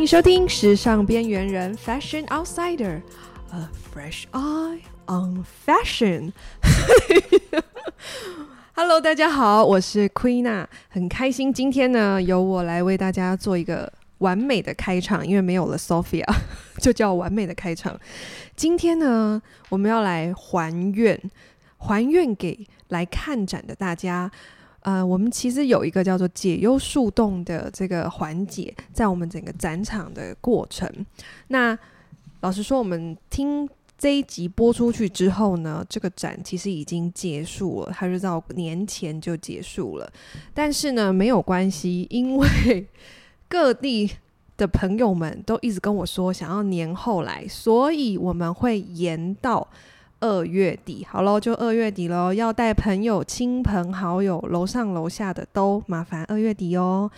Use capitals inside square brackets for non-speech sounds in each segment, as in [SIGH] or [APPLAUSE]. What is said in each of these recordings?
欢迎收听《时尚边缘人》（Fashion Outsider），A fresh eye on fashion。[LAUGHS] Hello，大家好，我是 Queen，很开心今天呢由我来为大家做一个完美的开场，因为没有了 Sophia，[LAUGHS] 就叫完美的开场。今天呢，我们要来还愿，还愿给来看展的大家。呃，我们其实有一个叫做解忧树洞的这个环节，在我们整个展场的过程。那老实说，我们听这一集播出去之后呢，这个展其实已经结束了，它是到年前就结束了。但是呢，没有关系，因为 [LAUGHS] 各地的朋友们都一直跟我说想要年后来，所以我们会延到。二月底，好喽，就二月底喽。要带朋友、亲朋好友，楼上楼下的都麻烦二月底哦。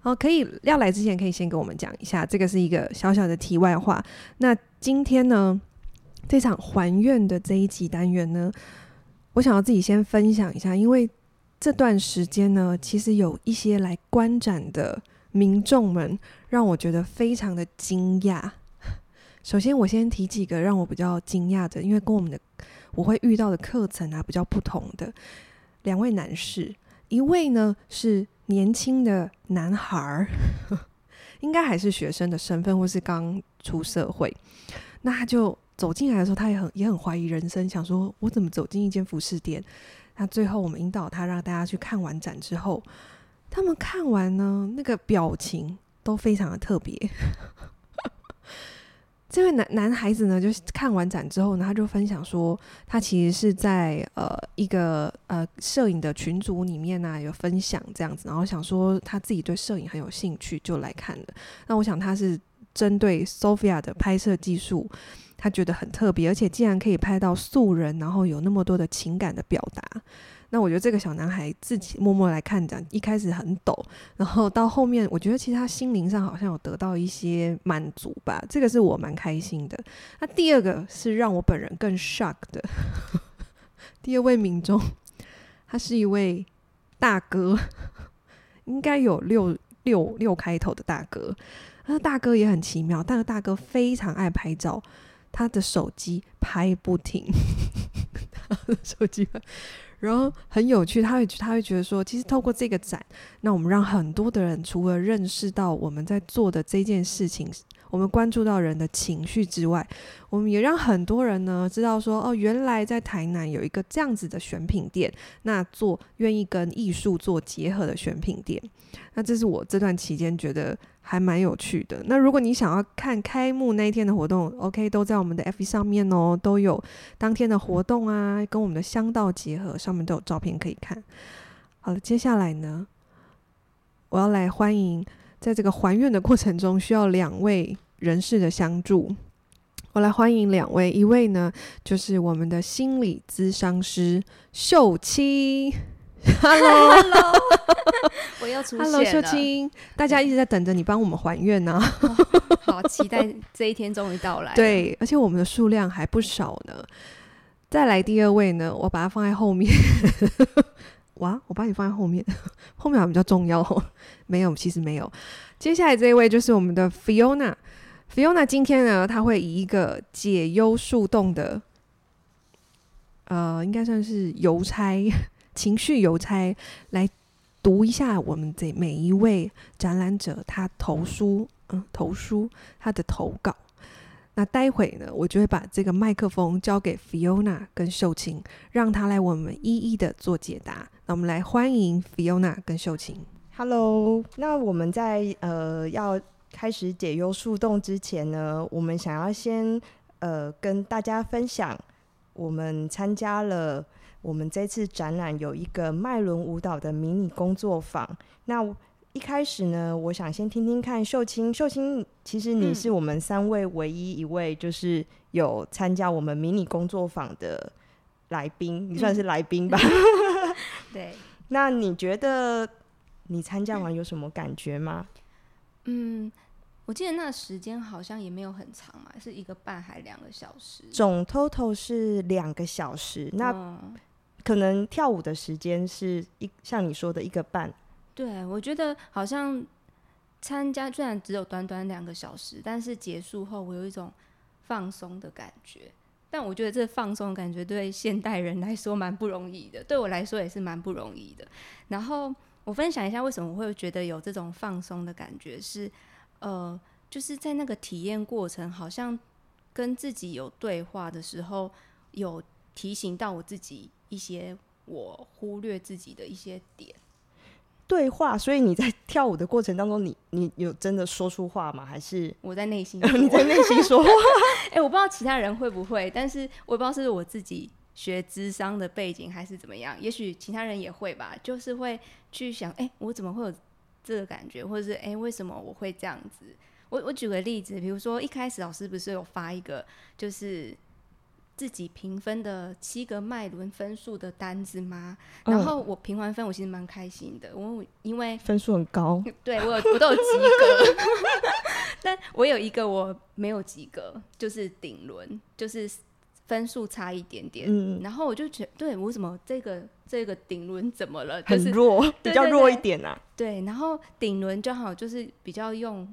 好，可以要来之前，可以先跟我们讲一下，这个是一个小小的题外话。那今天呢，这场还愿的这一集单元呢，我想要自己先分享一下，因为这段时间呢，其实有一些来观展的民众们，让我觉得非常的惊讶。首先，我先提几个让我比较惊讶的，因为跟我们的我会遇到的课程啊比较不同的两位男士，一位呢是年轻的男孩，[LAUGHS] 应该还是学生的身份，或是刚出社会。那他就走进来的时候，他也很也很怀疑人生，想说我怎么走进一间服饰店？那最后我们引导他，让大家去看完展之后，他们看完呢，那个表情都非常的特别。这位男男孩子呢，就是看完展之后呢，他就分享说，他其实是在呃一个呃摄影的群组里面呢、有分享这样子，然后想说他自己对摄影很有兴趣，就来看了。那我想他是针对 Sophia 的拍摄技术，他觉得很特别，而且竟然可以拍到素人，然后有那么多的情感的表达。那我觉得这个小男孩自己默默来看展，一开始很抖，然后到后面，我觉得其实他心灵上好像有得到一些满足吧，这个是我蛮开心的。那第二个是让我本人更 shock 的，第二位民众，他是一位大哥，应该有六六六开头的大哥，那大哥也很奇妙，但是大哥非常爱拍照，他的手机拍不停，[LAUGHS] 他的手机拍。然后很有趣，他会他会觉得说，其实透过这个展，那我们让很多的人除了认识到我们在做的这件事情，我们关注到人的情绪之外，我们也让很多人呢知道说，哦，原来在台南有一个这样子的选品店，那做愿意跟艺术做结合的选品店，那这是我这段期间觉得。还蛮有趣的。那如果你想要看开幕那一天的活动，OK，都在我们的 FB 上面哦，都有当天的活动啊，跟我们的香道结合，上面都有照片可以看。好了，接下来呢，我要来欢迎，在这个还愿的过程中需要两位人士的相助。我来欢迎两位，一位呢就是我们的心理咨商师秀清。Hello，Hello，[LAUGHS] 我又出现了。Hello，秀清，大家一直在等着你帮我们还愿呢、[LAUGHS] 啊哦。好期待这一天终于到来。对，而且我们的数量还不少呢。再来第二位呢，我把它放在后面。[LAUGHS] 哇，我把你放在后面，后面好像比较重要哦。没有，其实没有。接下来这一位就是我们的 Fiona。Fiona 今天呢，她会以一个解忧树洞的，呃，应该算是邮差。情绪邮差来读一下我们这每一位展览者他投书，嗯，投书他的投稿。那待会呢，我就会把这个麦克风交给 Fiona 跟秀清，让他来我们一一的做解答。那我们来欢迎 Fiona 跟秀清。Hello，那我们在呃要开始解忧树洞之前呢，我们想要先呃跟大家分享，我们参加了。我们这次展览有一个麦伦舞蹈的迷你工作坊。那一开始呢，我想先听听看秀清。秀清，其实你是我们三位唯一一位就是有参加我们迷你工作坊的来宾，嗯、你算是来宾吧？[LAUGHS] 对。那你觉得你参加完有什么感觉吗？嗯，我记得那时间好像也没有很长嘛，是一个半还两个小时？总 total 是两个小时。那、嗯可能跳舞的时间是一像你说的一个半，对，我觉得好像参加虽然只有短短两个小时，但是结束后我有一种放松的感觉。但我觉得这放松感觉对现代人来说蛮不容易的，对我来说也是蛮不容易的。然后我分享一下为什么我会觉得有这种放松的感觉是，呃，就是在那个体验过程，好像跟自己有对话的时候，有提醒到我自己一些我忽略自己的一些点。对话，所以你在 [LAUGHS] 跳舞的过程当中，你你有真的说出话吗？还是我在内心？[LAUGHS] 你在内心说话？[LAUGHS] 哎、欸，我不知道其他人会不会，但是我也不知道是我自己学智商的背景还是怎么样，也许其他人也会吧，就是会去想，哎、欸，我怎么会有这个感觉，或者是哎、欸，为什么我会这样子？我我举个例子，比如说一开始老师不是有发一个，就是。自己评分的七个脉轮分数的单子吗？然后我评完分，我其实蛮开心的。我因为分数很高，对我有我都有及格，[LAUGHS] 但我有一个我没有及格，就是顶轮，就是分数差一点点。嗯，然后我就觉得，对我怎么这个这个顶轮怎么了？就是、很弱，比较弱一点啊。对，然后顶轮正好就是比较用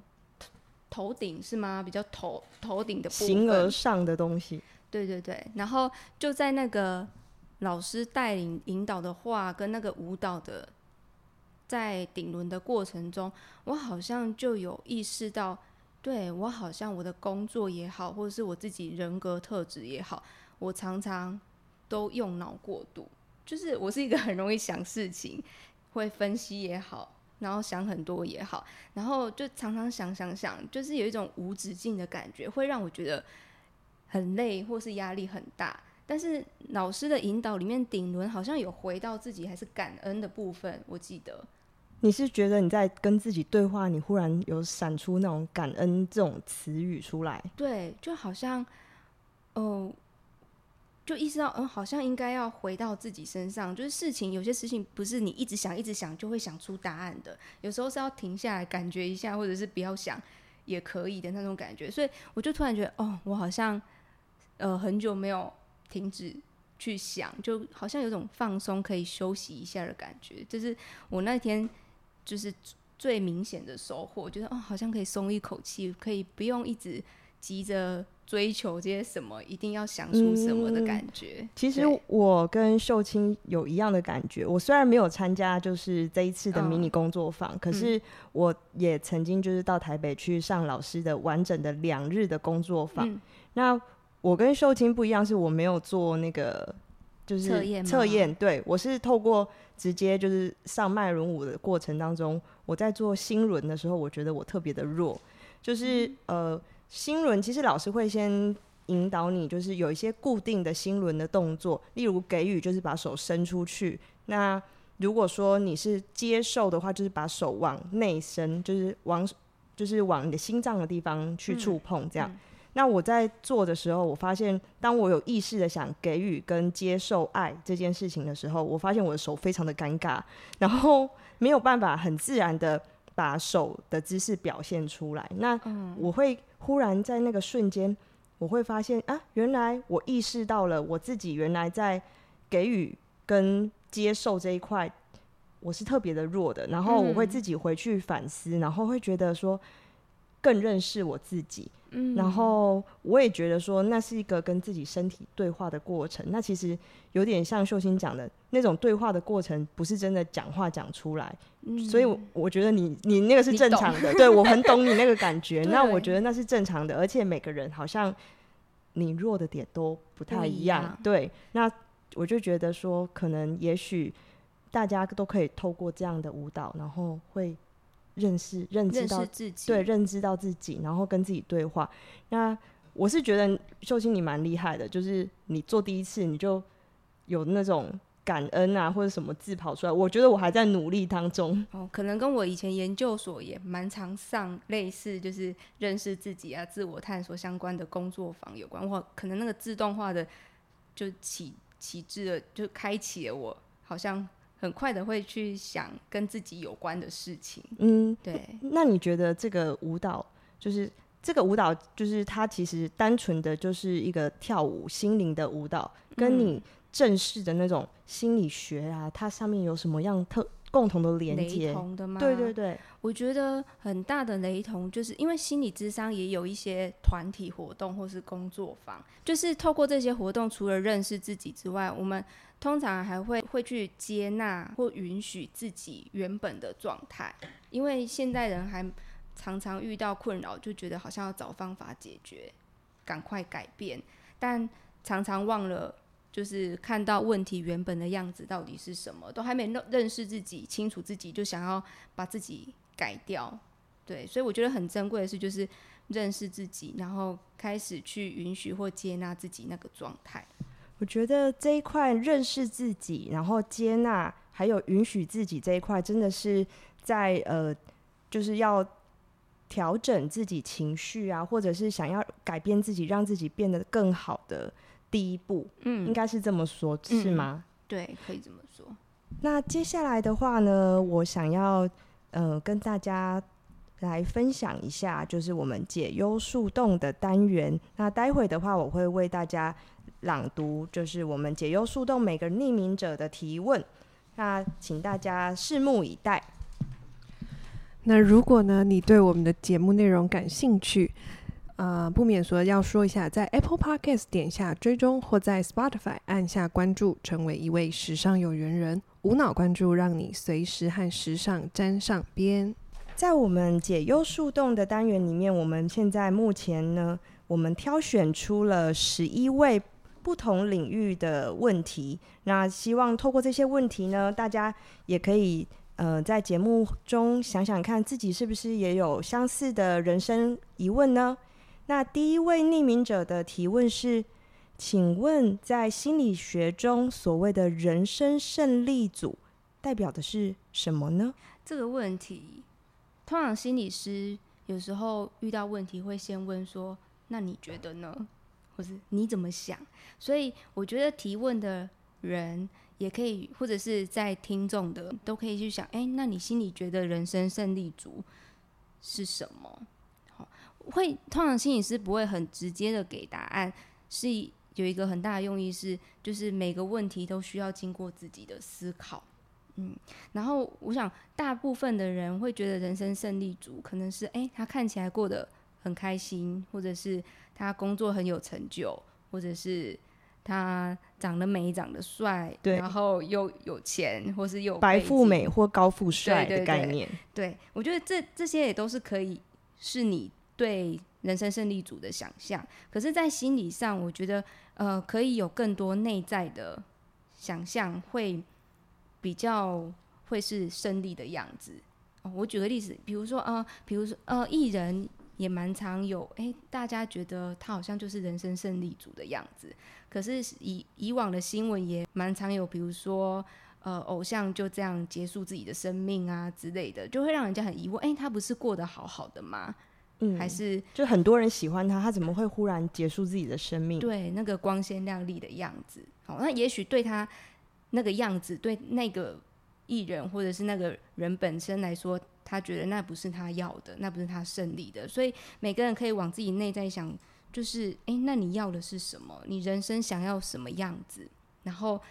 头顶是吗？比较头头顶的形而上的东西。对对对，然后就在那个老师带领引导的话跟那个舞蹈的在顶轮的过程中，我好像就有意识到，对，我好像我的工作也好，或者是我自己人格特质也好，我常常都用脑过度，就是我是一个很容易想事情，会分析也好，然后想很多也好，然后就常常想想想，就是有一种无止境的感觉，会让我觉得。很累，或是压力很大，但是老师的引导里面，顶轮好像有回到自己还是感恩的部分。我记得你是觉得你在跟自己对话，你忽然有闪出那种感恩这种词语出来？对，就好像，哦、呃，就意识到，嗯、呃，好像应该要回到自己身上。就是事情，有些事情不是你一直想、一直想就会想出答案的，有时候是要停下来感觉一下，或者是不要想也可以的那种感觉。所以我就突然觉得，哦，我好像。呃，很久没有停止去想，就好像有种放松、可以休息一下的感觉。这是我那天就是最明显的收获，觉得哦，好像可以松一口气，可以不用一直急着追求这些什么，一定要想出什么的感觉。嗯、其实我跟秀清有一样的感觉。我虽然没有参加就是这一次的迷你工作坊，嗯、可是我也曾经就是到台北去上老师的完整的两日的工作坊。嗯、那我跟秀清不一样，是我没有做那个就是测验，测验。对，我是透过直接就是上脉轮舞的过程当中，我在做心轮的时候，我觉得我特别的弱。就是、嗯、呃，心轮其实老师会先引导你，就是有一些固定的心轮的动作，例如给予就是把手伸出去。那如果说你是接受的话，就是把手往内伸，就是往就是往你的心脏的地方去触碰，这样。嗯嗯那我在做的时候，我发现，当我有意识的想给予跟接受爱这件事情的时候，我发现我的手非常的尴尬，然后没有办法很自然的把手的姿势表现出来。那我会忽然在那个瞬间，我会发现啊，原来我意识到了我自己原来在给予跟接受这一块，我是特别的弱的。然后我会自己回去反思，然后会觉得说，更认识我自己。嗯，然后我也觉得说，那是一个跟自己身体对话的过程。那其实有点像秀清讲的那种对话的过程，不是真的讲话讲出来。嗯，所以我觉得你你那个是正常的，对，我很懂你那个感觉。[LAUGHS] 那我觉得那是正常的，而且每个人好像你弱的点都不太一样。对，那我就觉得说，可能也许大家都可以透过这样的舞蹈，然后会。认识、认知到自己，对，认知到自己，然后跟自己对话。那我是觉得秀清你蛮厉害的，就是你做第一次你就有那种感恩啊，或者什么字跑出来。我觉得我还在努力当中。哦，可能跟我以前研究所也蛮常上类似，就是认识自己啊、自我探索相关的工作坊有关。我可能那个自动化的就启启智了，就开启了我好像。很快的会去想跟自己有关的事情。嗯，对。那你觉得这个舞蹈，就是这个舞蹈，就是它其实单纯的就是一个跳舞心灵的舞蹈，跟你正式的那种心理学啊，它上面有什么样特共同的连接，雷同的吗？对对对，我觉得很大的雷同，就是因为心理智商也有一些团体活动或是工作坊，就是透过这些活动，除了认识自己之外，我们通常还会会去接纳或允许自己原本的状态，因为现代人还常常遇到困扰，就觉得好像要找方法解决，赶快改变，但常常忘了。就是看到问题原本的样子到底是什么，都还没认认识自己、清楚自己，就想要把自己改掉，对，所以我觉得很珍贵的是，就是认识自己，然后开始去允许或接纳自己那个状态。我觉得这一块认识自己，然后接纳，还有允许自己这一块，真的是在呃，就是要调整自己情绪啊，或者是想要改变自己，让自己变得更好的。第一步，嗯，应该是这么说，嗯、是吗？对，可以这么说。那接下来的话呢，我想要呃跟大家来分享一下，就是我们解忧树洞的单元。那待会的话，我会为大家朗读，就是我们解忧树洞每个匿名者的提问。那请大家拭目以待。那如果呢，你对我们的节目内容感兴趣，呃，不免说要说一下，在 Apple Podcast 点下追踪，或在 Spotify 按下关注，成为一位时尚有缘人。无脑关注，让你随时和时尚沾上边。在我们解忧树洞的单元里面，我们现在目前呢，我们挑选出了十一位不同领域的问题。那希望透过这些问题呢，大家也可以呃在节目中想想看，自己是不是也有相似的人生疑问呢？那第一位匿名者的提问是：请问在心理学中，所谓的人生胜利组代表的是什么呢？这个问题，通常心理师有时候遇到问题会先问说：“那你觉得呢？”或是“你怎么想？”所以我觉得提问的人也可以，或者是在听众的都可以去想：“哎，那你心里觉得人生胜利组是什么？”好会通常心理师不会很直接的给答案，是有一个很大的用意是，就是每个问题都需要经过自己的思考，嗯，然后我想大部分的人会觉得人生胜利组可能是，哎，他看起来过得很开心，或者是他工作很有成就，或者是他长得美、长得帅，对，然后又有钱，或是有白富美或高富帅的概念。对，我觉得这这些也都是可以是你。对人生胜利组的想象，可是，在心理上，我觉得，呃，可以有更多内在的想象，会比较会是胜利的样子。哦，我举个例子，比如说，呃，比如说，呃，艺人也蛮常有，诶，大家觉得他好像就是人生胜利组的样子。可是以以往的新闻也蛮常有，比如说，呃，偶像就这样结束自己的生命啊之类的，就会让人家很疑问，诶，他不是过得好好的吗？嗯，还是就很多人喜欢他，他怎么会忽然结束自己的生命？对，那个光鲜亮丽的样子，好，那也许对他那个样子，对那个艺人或者是那个人本身来说，他觉得那不是他要的，那不是他胜利的。所以每个人可以往自己内在想，就是，哎，那你要的是什么？你人生想要什么样子？然后，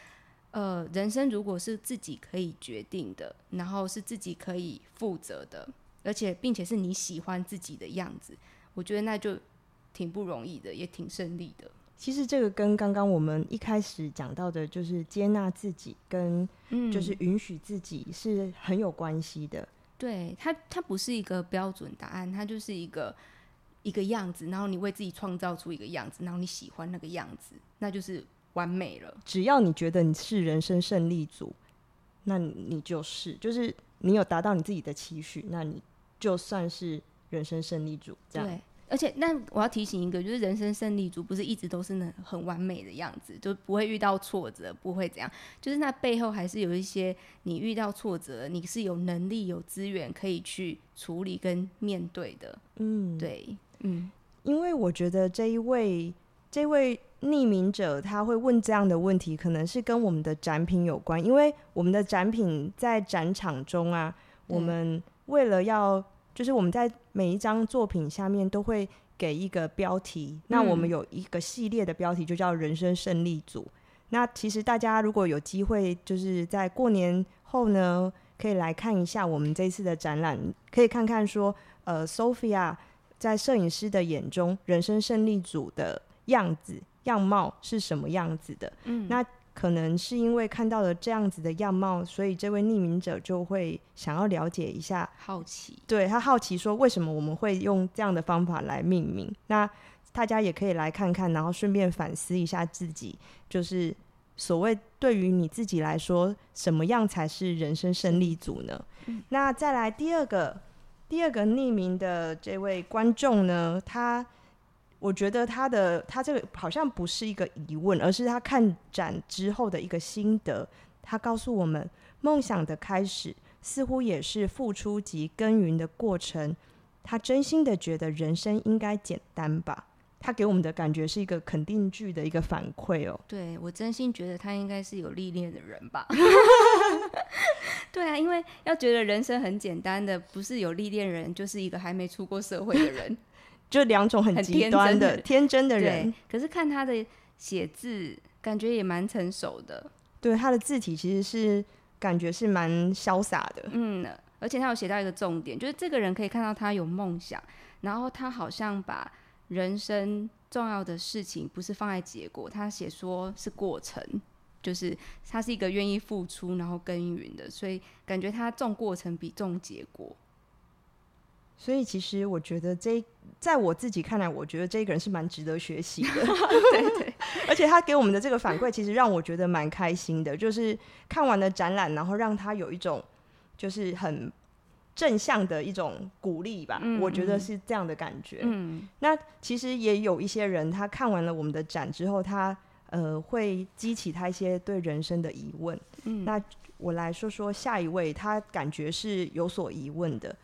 呃，人生如果是自己可以决定的，然后是自己可以负责的。而且，并且是你喜欢自己的样子，我觉得那就挺不容易的，也挺胜利的。其实这个跟刚刚我们一开始讲到的，就是接纳自己跟就是允许自己是很有关系的。嗯、对，它它不是一个标准答案，它就是一个一个样子，然后你为自己创造出一个样子，然后你喜欢那个样子，那就是完美了。只要你觉得你是人生胜利组，那你就是就是你有达到你自己的期许，那你。就算是人生胜利组，这样。对，而且那我要提醒一个，就是人生胜利组不是一直都是很很完美的样子，就不会遇到挫折，不会怎样。就是那背后还是有一些你遇到挫折，你是有能力、有资源可以去处理跟面对的。嗯，对，嗯，因为我觉得这一位这位匿名者他会问这样的问题，可能是跟我们的展品有关，因为我们的展品在展场中啊，我们。为了要，就是我们在每一张作品下面都会给一个标题，嗯、那我们有一个系列的标题就叫“人生胜利组”。那其实大家如果有机会，就是在过年后呢，可以来看一下我们这次的展览，可以看看说，呃，Sophia 在摄影师的眼中，人生胜利组的样子样貌是什么样子的？嗯，那可能是因为看到了这样子的样貌，所以这位匿名者就会想要了解一下，好奇，对，他好奇说，为什么我们会用这样的方法来命名？那大家也可以来看看，然后顺便反思一下自己，就是。所谓对于你自己来说，什么样才是人生胜利组呢？嗯、那再来第二个，第二个匿名的这位观众呢，他我觉得他的他这个好像不是一个疑问，而是他看展之后的一个心得。他告诉我们，梦想的开始似乎也是付出及耕耘的过程。他真心的觉得人生应该简单吧。他给我们的感觉是一个肯定句的一个反馈哦。对，我真心觉得他应该是有历练的人吧。[LAUGHS] 对啊，因为要觉得人生很简单的，不是有历练人，就是一个还没出过社会的人，就两种很极端的天真的人。可是看他的写字，感觉也蛮成熟的。对，他的字体其实是感觉是蛮潇洒的。嗯，而且他有写到一个重点，就是这个人可以看到他有梦想，然后他好像把。人生重要的事情不是放在结果，他写说是过程，就是他是一个愿意付出然后耕耘的，所以感觉他重过程比重结果。所以其实我觉得这，在我自己看来，我觉得这个人是蛮值得学习的。[LAUGHS] [LAUGHS] 对对，而且他给我们的这个反馈，其实让我觉得蛮开心的，就是看完了展览，然后让他有一种就是很。正向的一种鼓励吧，嗯，我觉得是这样的感觉。嗯，那其实也有一些人，他看完了我们的展之后，他呃会激起他一些对人生的疑问。嗯，那我来说说下一位，他感觉是有所疑问的。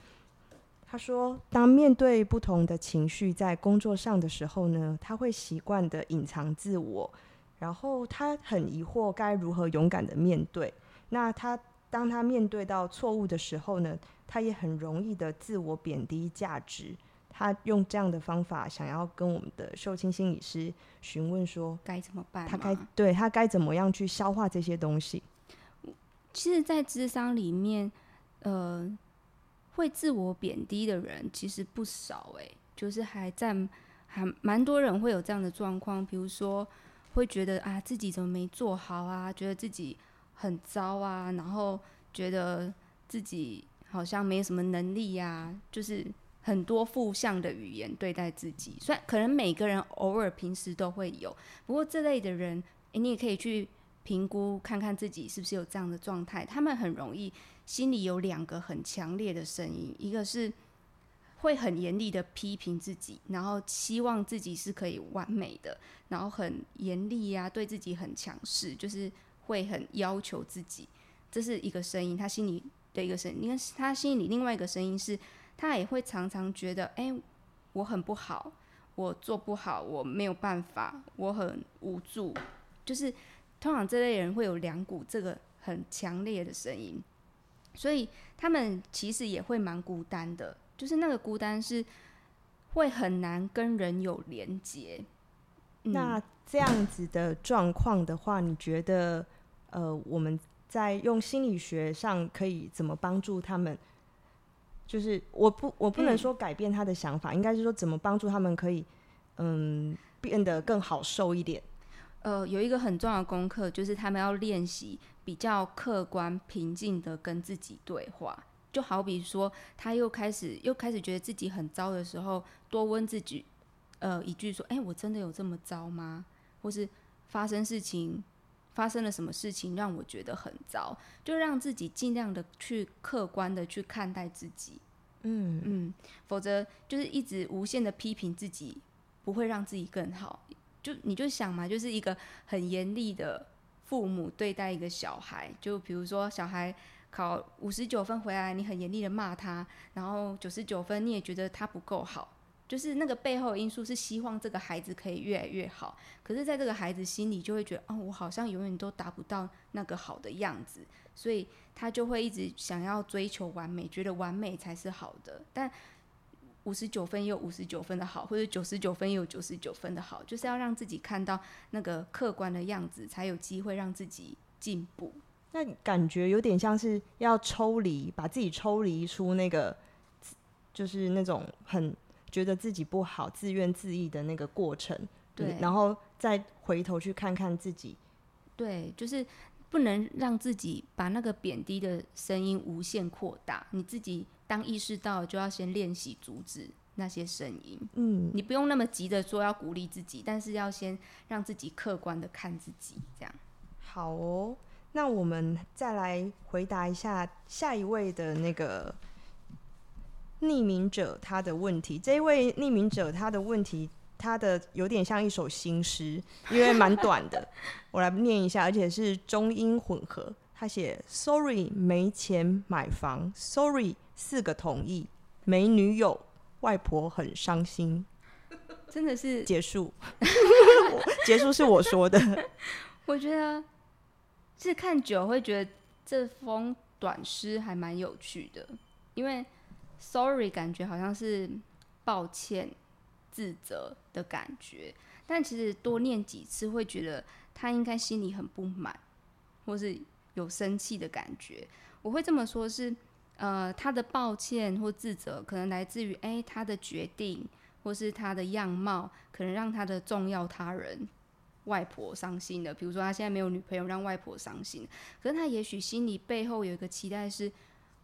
他说，当面对不同的情绪在工作上的时候呢，他会习惯的隐藏自我，然后他很疑惑该如何勇敢的面对。那他当他面对到错误的时候呢，他也很容易的自我贬低价值，他用这样的方法想要跟我们的秀清心理师询问说该怎么办？他该对他该怎么样去消化这些东西？其实，在智商里面，呃，会自我贬低的人其实不少诶、就是还在还蛮多人会有这样的状况，比如说会觉得啊自己怎么没做好啊，觉得自己很糟啊，然后觉得自己。好像没什么能力呀、就是很多负向的语言对待自己。虽然可能每个人偶尔平时都会有，不过这类的人，诶，你也可以去评估看看自己是不是有这样的状态。他们很容易心里有两个很强烈的声音，一个是会很严厉的批评自己，然后希望自己是可以完美的，然后很严厉呀，对自己很强势，就是会很要求自己。这是一个声音，他心里。的一个声音，你看他心里另外一个声音是，他也会常常觉得，哎、我很不好，我做不好，我没有办法，我很无助。就是通常这类人会有两股这个很强烈的声音，所以他们其实也会蛮孤单的。就是那个孤单是会很难跟人有连接。嗯、那这样子的状况的话，你觉得，呃，我们？在用心理学上可以怎么帮助他们？就是我不我不能说改变他的想法，嗯、应该是说怎么帮助他们可以嗯变得更好受一点。呃，有一个很重要的功课，就是他们要练习比较客观平静的跟自己对话。就好比说，他又开始又开始觉得自己很糟的时候，多问自己呃一句说：“哎、欸，我真的有这么糟吗？”或是发生事情。发生了什么事情让我觉得很糟？就让自己尽量的去客观的去看待自己，嗯嗯，否则就是一直无限的批评自己，不会让自己更好。就你就想嘛，就是一个很严厉的父母对待一个小孩，就比如说小孩考五十九分回来，你很严厉的骂他，然后九十九分你也觉得他不够好。就是那个背后的因素是希望这个孩子可以越来越好，可是在这个孩子心里就会觉得，哦，我好像永远都达不到那个好的样子，所以他就会一直想要追求完美，觉得完美才是好的。但五十九分也有五十九分的好，或者九十九分也有九十九分的好，就是要让自己看到那个客观的样子，才有机会让自己进步。那感觉有点像是要抽离，把自己抽离出那个，就是那种很觉得自己不好、自怨自艾的那个过程。对，然后再回头去看看自己。对，就是不能让自己把那个贬低的声音无限扩大。你自己当意识到，就要先练习阻止那些声音。嗯，你不用那么急着说要鼓励自己，但是要先让自己客观的看自己，这样。好哦，那我们再来回答一下下一位的那个匿名者他的问题。这一位匿名者他的问题。他的有点像一首新诗，因为蛮短的，我来念一下，而且是中英混合。他写：“Sorry，没钱买房；Sorry，四个同意；没女友，外婆很伤心。”真的是结束，[LAUGHS] 结束是我说的。[LAUGHS] 我觉得是看久会觉得这封短诗还蛮有趣的，因为 “Sorry” 感觉好像是抱歉。自责的感觉，但其实多念几次会觉得他应该心里很不满，或是有生气的感觉。我会这么说是，呃，他的抱歉或自责可能来自于，哎，他的决定或是他的样貌，可能让他的重要他人外婆伤心了。比如说他现在没有女朋友，让外婆伤心。可是他也许心里背后有一个期待是，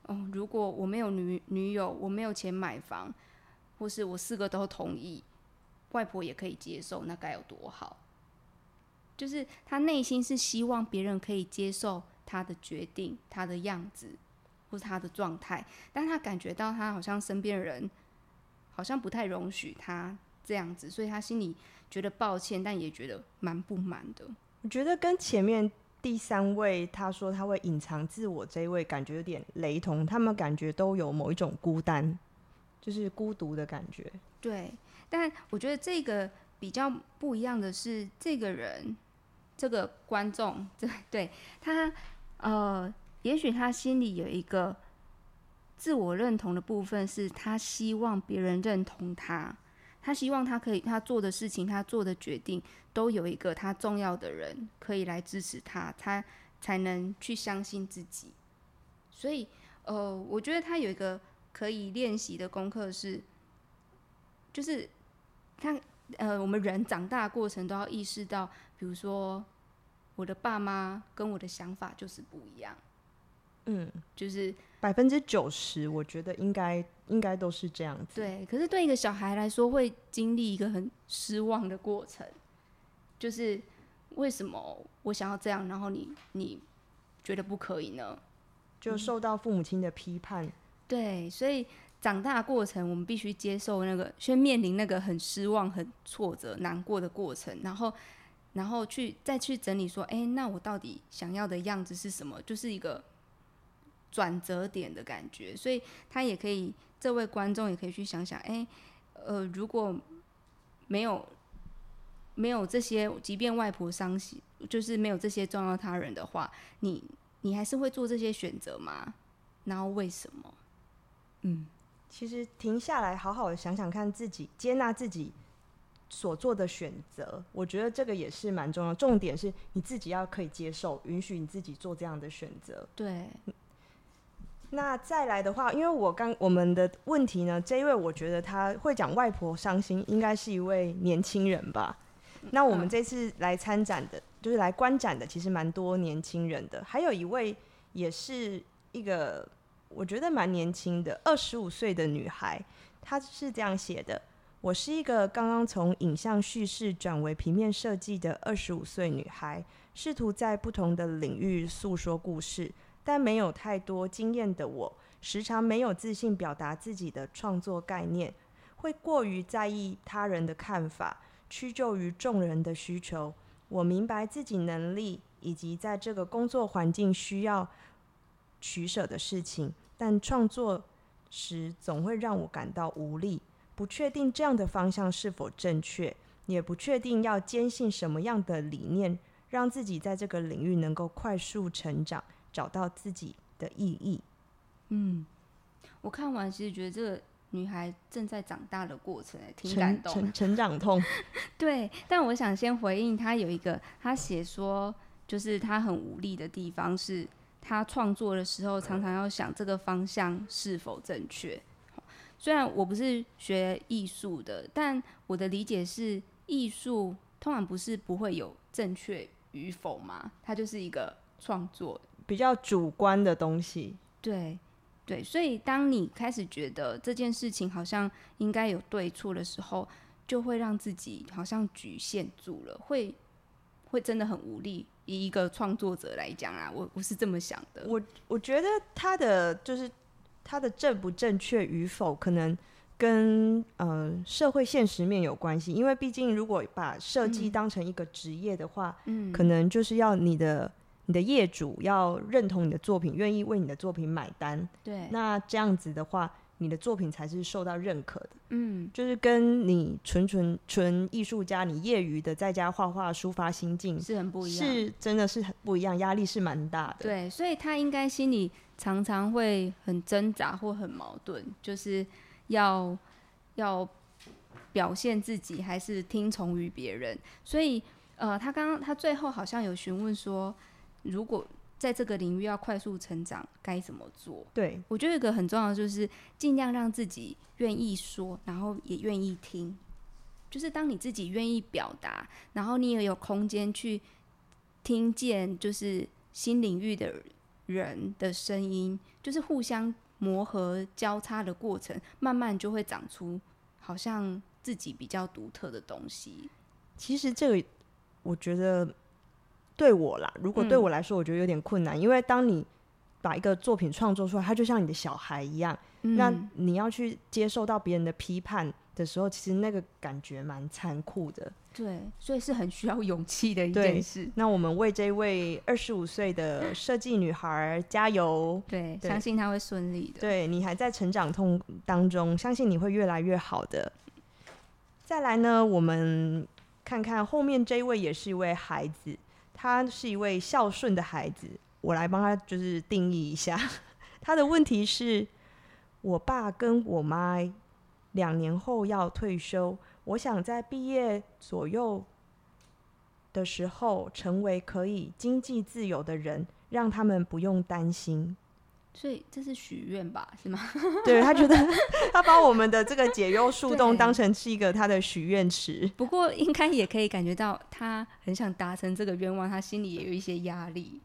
哦，如果我没有女女友，我没有钱买房。或是我四个都同意，外婆也可以接受，那该有多好？就是他内心是希望别人可以接受他的决定、他的样子，或是他的状态，但他感觉到他好像身边人好像不太容许他这样子，所以他心里觉得抱歉，但也觉得蛮不满的。我觉得跟前面第三位他说他会隐藏自我这一位感觉有点雷同，他们感觉都有某一种孤单。就是孤独的感觉，对。但我觉得这个比较不一样的是，这个人，这个观众，[LAUGHS] 对，对他，呃，也许他心里有一个自我认同的部分，是他希望别人认同他，他希望他可以，他做的事情，他做的决定，都有一个他重要的人可以来支持他，他才能去相信自己。所以，呃，我觉得他有一个。可以练习的功课是，就是他呃，我们人长大过程都要意识到，比如说我的爸妈跟我的想法就是不一样，嗯，就是百分之九十，我觉得应该应该都是这样子。对，可是对一个小孩来说，会经历一个很失望的过程，就是为什么我想要这样，然后你你觉得不可以呢？就受到父母亲的批判。对，所以长大过程，我们必须接受那个，先面临那个很失望、很挫折、难过的过程，然后，然后去再去整理说，哎，那我到底想要的样子是什么？就是一个转折点的感觉。所以他也可以，这位观众也可以去想想，哎，呃，如果没有没有这些，即便外婆伤心，就是没有这些重要他人的话，你你还是会做这些选择吗？然后为什么？嗯，其实停下来，好好的想想看自己，接纳自己所做的选择，我觉得这个也是蛮重要。重点是你自己要可以接受，允许你自己做这样的选择。对。那再来的话，因为我刚我们的问题呢，这一位我觉得他会讲外婆伤心，应该是一位年轻人吧。那我们这次来参展的，就是来观展的，其实蛮多年轻人的，还有一位也是一个。我觉得蛮年轻的，二十五岁的女孩，她是这样写的：“我是一个刚刚从影像叙事转为平面设计的二十五岁女孩，试图在不同的领域诉说故事，但没有太多经验的我，时常没有自信表达自己的创作概念，会过于在意他人的看法，屈就于众人的需求。我明白自己能力以及在这个工作环境需要取舍的事情。”但创作时总会让我感到无力，不确定这样的方向是否正确，也不确定要坚信什么样的理念，让自己在这个领域能够快速成长，找到自己的意义。嗯，我看完其实觉得这个女孩正在长大的过程，挺感动。成成，成长痛。[LAUGHS] 对，但我想先回应她有一个，她写说。就是她很无力的地方是，她创作的时候常常要想这个方向是否正确。虽然我不是学艺术的，但我的理解是，艺术通常不是不会有正确与否嘛，它就是一个创作比较主观的东西。对，对，所以当你开始觉得这件事情好像应该有对错的时候，就会让自己好像局限住了，会会真的很无力。以一个创作者来讲啊，我我是这么想的。我我觉得他的就是。他的正不正确与否，可能跟呃社会现实面有关系。因为毕竟，如果把设计当成一个职业的话，嗯，可能就是要你的你的业主要认同你的作品，愿意为你的作品买单。对，那这样子的话，你的作品才是受到认可的。嗯，就是跟你纯纯纯艺术家，你业余的在家画画抒发心境是很不一样，是真的是很不一样，压力是蛮大的。对，所以他应该心里。常常会很挣扎或很矛盾，就是要要表现自己，还是听从于别人。所以，呃，他刚刚他最后好像有询问说，如果在这个领域要快速成长，该怎么做？对，我觉得一个很重要的就是尽量让自己愿意说，然后也愿意听。就是当你自己愿意表达，然后你也有空间去听见，就是新领域的。人的声音就是互相磨合交叉的过程，慢慢就会长出好像自己比较独特的东西。其实这个我觉得对我啦，如果对我来说，我觉得有点困难，嗯、因为当你把一个作品创作出来，它就像你的小孩一样，嗯、那你要去接受到别人的批判的时候，其实那个感觉蛮残酷的。对，所以是很需要勇气的一件事。那我们为这位二十五岁的设计女孩加油！对，对相信她会顺利的。对，你还在成长痛当中，相信你会越来越好的。再来呢，我们看看后面这一位也是一位孩子，他是一位孝顺的孩子。我来帮他就是定义一下，[LAUGHS] 他的问题是：我爸跟我妈两年后要退休。我想在毕业左右的时候成为可以经济自由的人，让他们不用担心。所以这是许愿吧？是吗？[LAUGHS] 对，他觉得他把我们的这个解忧树洞当成是一个他的许愿池。不过应该也可以感觉到他很想达成这个愿望，他心里也有一些压力。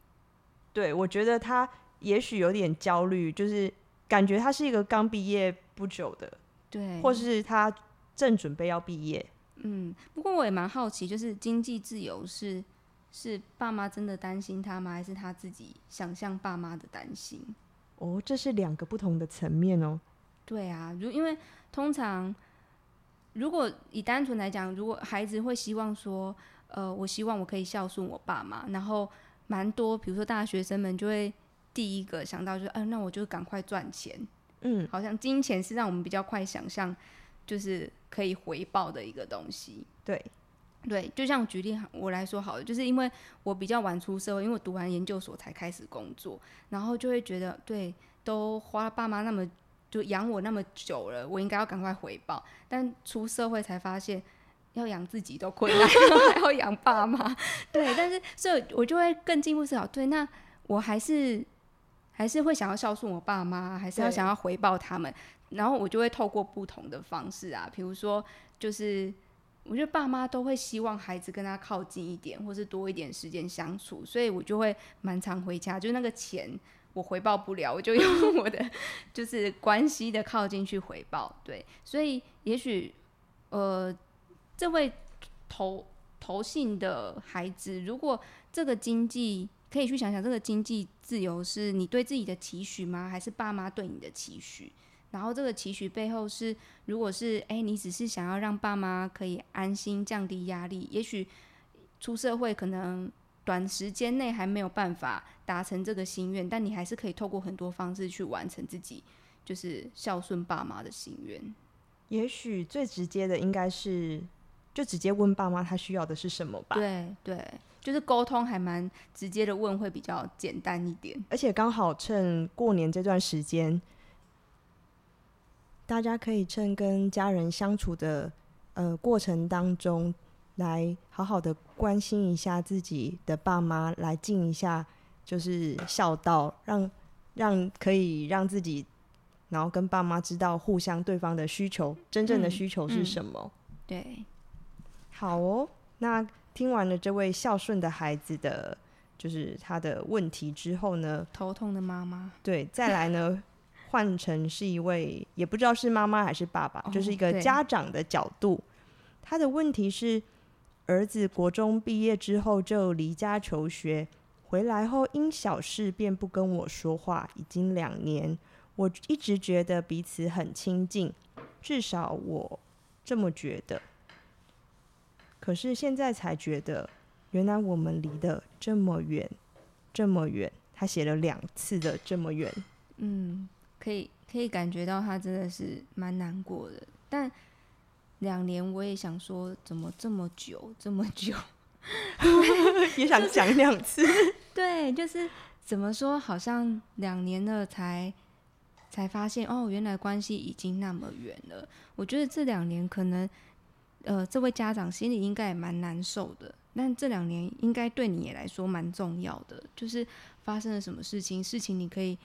对，我觉得他也许有点焦虑，就是感觉他是一个刚毕业不久的，对，或是他。正准备要毕业，嗯，不过我也蛮好奇，就是经济自由是是爸妈真的担心他吗？还是他自己想象爸妈的担心？哦，这是两个不同的层面哦。对啊，如因为通常如果以单纯来讲，如果孩子会希望说，呃，我希望我可以孝顺我爸妈，然后蛮多，比如说大学生们就会第一个想到就是，嗯、呃，那我就赶快赚钱，嗯，好像金钱是让我们比较快想象。就是可以回报的一个东西，对，对，就像举例我来说好了，就是因为我比较晚出社会，因为我读完研究所才开始工作，然后就会觉得，对，都花了爸妈那么就养我那么久了，我应该要赶快回报。但出社会才发现，要养自己都困难，[LAUGHS] 还要养爸妈，对，但是所以我就会更进一步思考，对，那我还是还是会想要孝顺我爸妈，还是要想要回报他们。然后我就会透过不同的方式啊，比如说，就是我觉得爸妈都会希望孩子跟他靠近一点，或是多一点时间相处，所以我就会蛮常回家。就那个钱我回报不了，我就用我的就是关系的靠近去回报。对，所以也许呃，这位投投信的孩子，如果这个经济可以去想想，这个经济自由是你对自己的期许吗？还是爸妈对你的期许？然后这个期许背后是，如果是哎，你只是想要让爸妈可以安心、降低压力，也许出社会可能短时间内还没有办法达成这个心愿，但你还是可以透过很多方式去完成自己就是孝顺爸妈的心愿。也许最直接的应该是就直接问爸妈他需要的是什么吧。对对，就是沟通还蛮直接的问会比较简单一点，而且刚好趁过年这段时间。大家可以趁跟家人相处的呃过程当中，来好好的关心一下自己的爸妈，来尽一下就是孝道，让让可以让自己，然后跟爸妈知道互相对方的需求，真正的需求是什么。嗯嗯、对，好哦。那听完了这位孝顺的孩子的，就是他的问题之后呢，头痛的妈妈，对，再来呢。换成是一位也不知道是妈妈还是爸爸，就是一个家长的角度。他的问题是，儿子国中毕业之后就离家求学，回来后因小事便不跟我说话，已经两年。我一直觉得彼此很亲近，至少我这么觉得。可是现在才觉得，原来我们离得这么远，这么远。他写了两次的这么远，嗯。可以可以感觉到他真的是蛮难过的，但两年我也想说，怎么这么久这么久，[LAUGHS] 也想讲两次。[LAUGHS] 对，就是怎么说，好像两年了才才发现哦，原来关系已经那么远了。我觉得这两年可能，呃，这位家长心里应该也蛮难受的，但这两年应该对你也来说蛮重要的，就是发生了什么事情，事情你可以。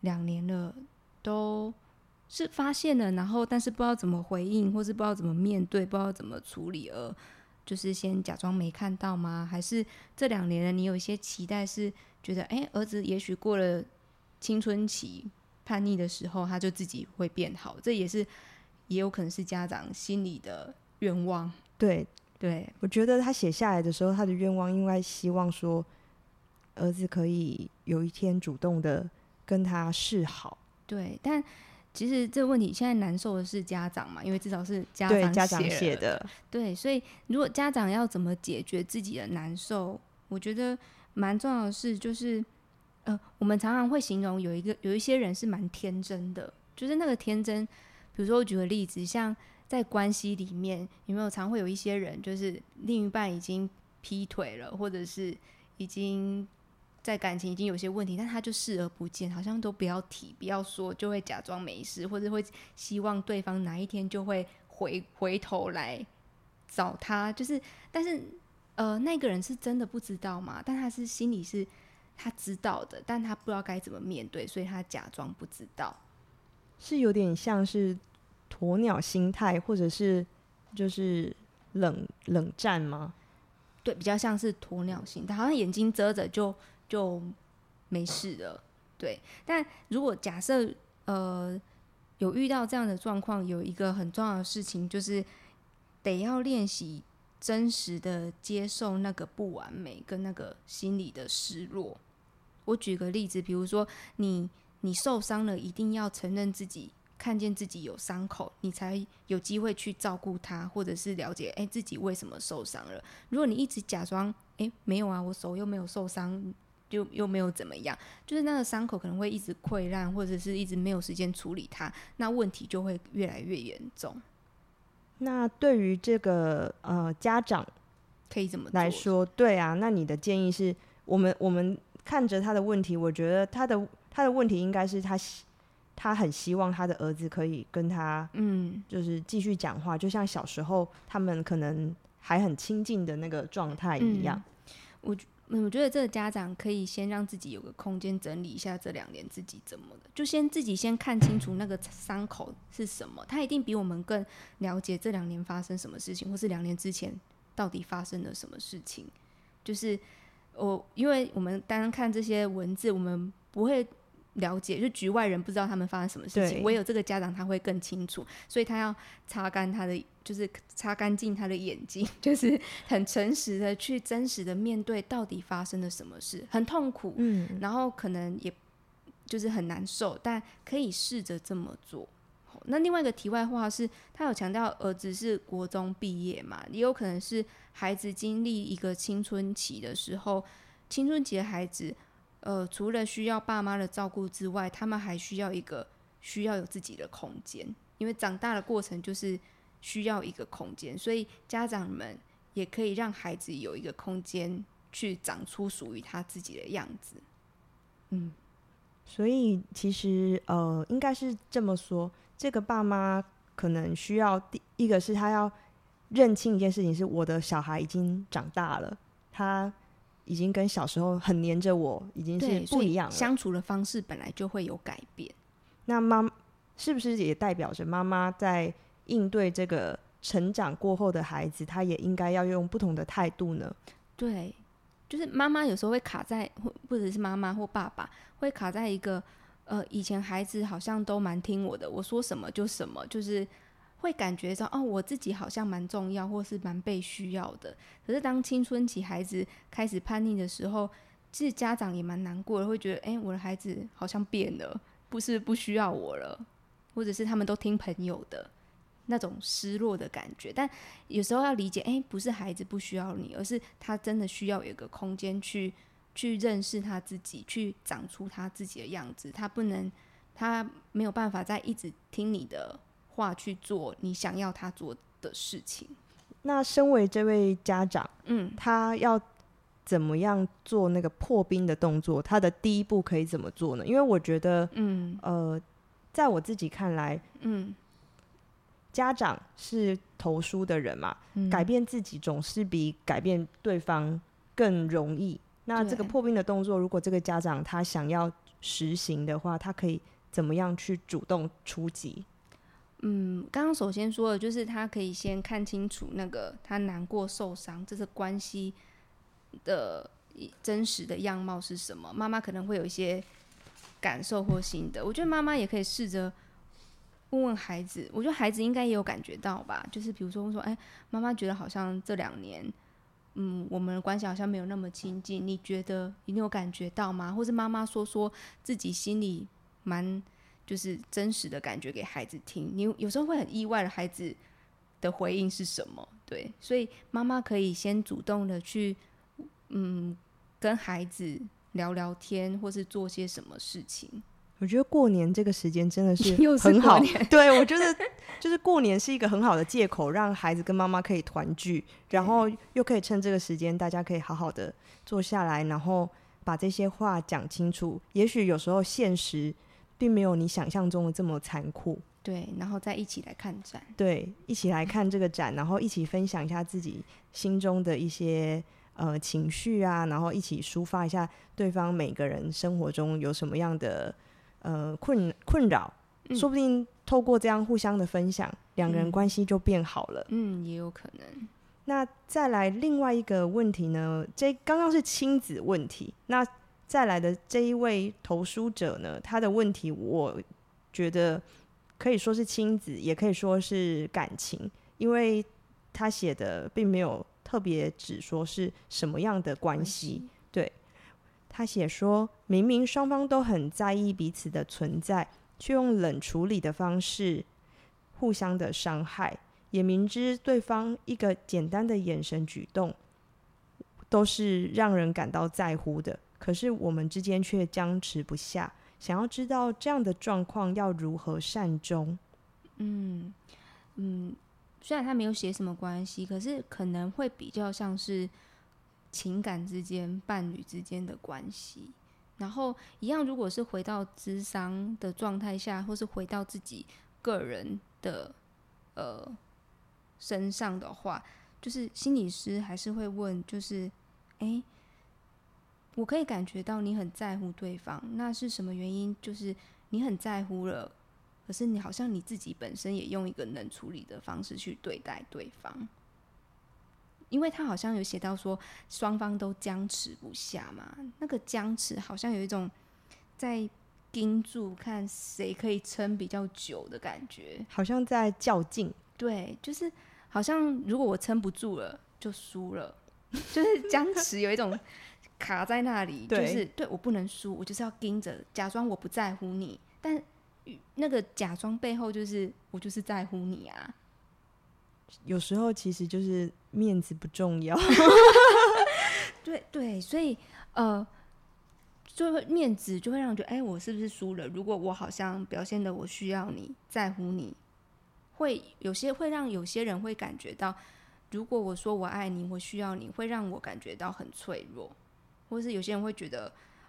两年了，都是发现了，然后但是不知道怎么回应，或是不知道怎么面对，不知道怎么处理，而就是先假装没看到吗？还是这两年了，你有一些期待，是觉得哎，儿子也许过了青春期叛逆的时候，他就自己会变好，这也是也有可能是家长心里的愿望。对对，我觉得他写下来的时候，他的愿望应该希望说，儿子可以有一天主动的。跟他示好，对，但其实这个问题现在难受的是家长嘛，因为至少是家长家长写的，对，所以如果家长要怎么解决自己的难受，我觉得蛮重要的是，就是呃，我们常常会形容有一个有一些人是蛮天真的，就是那个天真，比如说我举个例子，像在关系里面，有没有常会有一些人，就是另一半已经劈腿了，或者是已经。在感情已经有些问题，但他就视而不见，好像都不要提，不要说，就会假装没事，或者会希望对方哪一天就会回回头来找他。就是，但是呃，那个人是真的不知道吗？但他是心里是他知道的，但他不知道该怎么面对，所以他假装不知道，是有点像是鸵鸟心态，或者是就是冷冷战吗？对，比较像是鸵鸟心态，好像眼睛遮着就。就没事了，对。但如果假设呃有遇到这样的状况，有一个很重要的事情，就是得要练习真实的接受那个不完美跟那个心理的失落。我举个例子，比如说你你受伤了，一定要承认自己，看见自己有伤口，你才有机会去照顾他，或者是了解哎自己为什么受伤了。如果你一直假装哎没有啊，我手又没有受伤。就又没有怎么样，就是那个伤口可能会一直溃烂，或者是一直没有时间处理它，那问题就会越来越严重。那对于这个呃家长可以怎么来说？对啊，那你的建议是我们我们看着他的问题，我觉得他的他的问题应该是他他很希望他的儿子可以跟他嗯，就是继续讲话，嗯，就像小时候他们可能还很亲近的那个状态一样。嗯，我。嗯，我觉得这个家长可以先让自己有个空间整理一下这两年自己怎么的，就先自己先看清楚那个伤口是什么。他一定比我们更了解这两年发生什么事情，或是两年之前到底发生了什么事情。就是我，因为我们单看这些文字，我们不会。了解，就局外人不知道他们发生什么事情，唯有这个家长他会更清楚，所以他要擦干他的，就是擦干净他的眼睛，[LAUGHS] 就是很诚实的去真实的面对到底发生了什么事，很痛苦，嗯，然后可能也就是很难受，但可以试着这么做。那另外一个题外话是，他有强调儿子是国中毕业嘛，也有可能是孩子经历一个青春期的时候，青春期的孩子。呃，除了需要爸妈的照顾之外，他们还需要一个需要有自己的空间，因为长大的过程就是需要一个空间，所以家长们也可以让孩子有一个空间去长出属于他自己的样子。嗯，所以其实呃，应该是这么说，这个爸妈可能需要第一个是他要认清一件事情，是我的小孩已经长大了，他已经跟小时候很黏着我，已经是不一样了。相处的方式本来就会有改变。那妈是不是也代表着妈妈在应对这个成长过后的孩子，她也应该要用不同的态度呢？对，就是妈妈有时候会卡在，或或者是妈妈或爸爸会卡在一个。呃，以前孩子好像都蛮听我的，我说什么就什么，就是会感觉到哦，我自己好像蛮重要，或是蛮被需要的。可是当青春期孩子开始叛逆的时候，其实家长也蛮难过的，会觉得，哎，我的孩子好像变了，不是不需要我了，或者是他们都听朋友的那种失落的感觉。但有时候要理解，哎，不是孩子不需要你，而是他真的需要有一个空间去。去认识他自己，去长出他自己的样子。他不能，他没有办法再一直听你的话去做你想要他做的事情。那身为这位家长，嗯，他要怎么样做那个破冰的动作？他的第一步可以怎么做呢？因为我觉得，嗯，呃，在我自己看来，嗯，家长是投书的人嘛，嗯，改变自己总是比改变对方更容易。那这个破冰的动作，如果这个家长他想要实行的话，他可以怎么样去主动出击？嗯，刚刚首先说的就是他可以先看清楚那个他难过、受伤，这是关系的真实的样貌是什么。妈妈可能会有一些感受或心得，我觉得妈妈也可以试着问问孩子，我觉得孩子应该也有感觉到吧，就是比如说说，哎，妈妈觉得好像这两年。嗯，我们的关系好像没有那么亲近，你觉得你有感觉到吗？或是妈妈说说自己心里蛮就是真实的感觉给孩子听，你有时候会很意外的孩子的回应是什么？对，所以妈妈可以先主动的去嗯跟孩子聊聊天，或是做些什么事情。我觉得过年这个时间真的是 [LAUGHS] 很好，对，我觉得就是过年是一个很好的借口，让孩子跟妈妈可以团聚，然后又可以趁这个时间，大家可以好好的坐下来，然后把这些话讲清楚。也许有时候现实并没有你想象中的这么残酷，对，然后再一起来看展，对，一起来看这个展，然后一起分享一下自己心中的一些呃情绪啊，然后一起抒发一下对方每个人生活中有什么样的。呃，困困扰，嗯，说不定透过这样互相的分享，两个人关系就变好了。嗯，也有可能。那再来另外一个问题呢？这刚刚是亲子问题，那再来的这一位投书者呢？他的问题，我觉得可以说是亲子，也可以说是感情，因为他写的并没有特别指说是什么样的关系。对。他写说：“明明双方都很在意彼此的存在，却用冷处理的方式互相的伤害，也明知对方一个简单的眼神举动都是让人感到在乎的，可是我们之间却僵持不下。想要知道这样的状况要如何善终？”嗯嗯，虽然他没有写什么关系，可是可能会比较像是。情感之间、伴侣之间的关系，然后一样，如果是回到智商的状态下，或是回到自己个人的呃身上的话，就是心理师还是会问，就是哎，我可以感觉到你很在乎对方，那是什么原因？就是你很在乎了，可是你好像你自己本身也用一个冷处理的方式去对待对方。因为他好像有写到说双方都僵持不下嘛，那个僵持好像有一种在盯住看谁可以撑比较久的感觉，好像在较劲。对，就是好像如果我撑不住了就输了，[LAUGHS] 就是僵持有一种卡在那里，就是对我不能输，我就是要盯着，假装我不在乎你，但那个假装背后就是我就是在乎你啊。有时候其实就是面子不重要 [LAUGHS] 对对，所以呃，就会面子就会让人觉得，哎，我是不是输了？如果我好像表现的我需要你，在乎你，会有些会让有些人会感觉到，如果我说我爱你，我需要你，会让我感觉到很脆弱，或是有些人会觉得，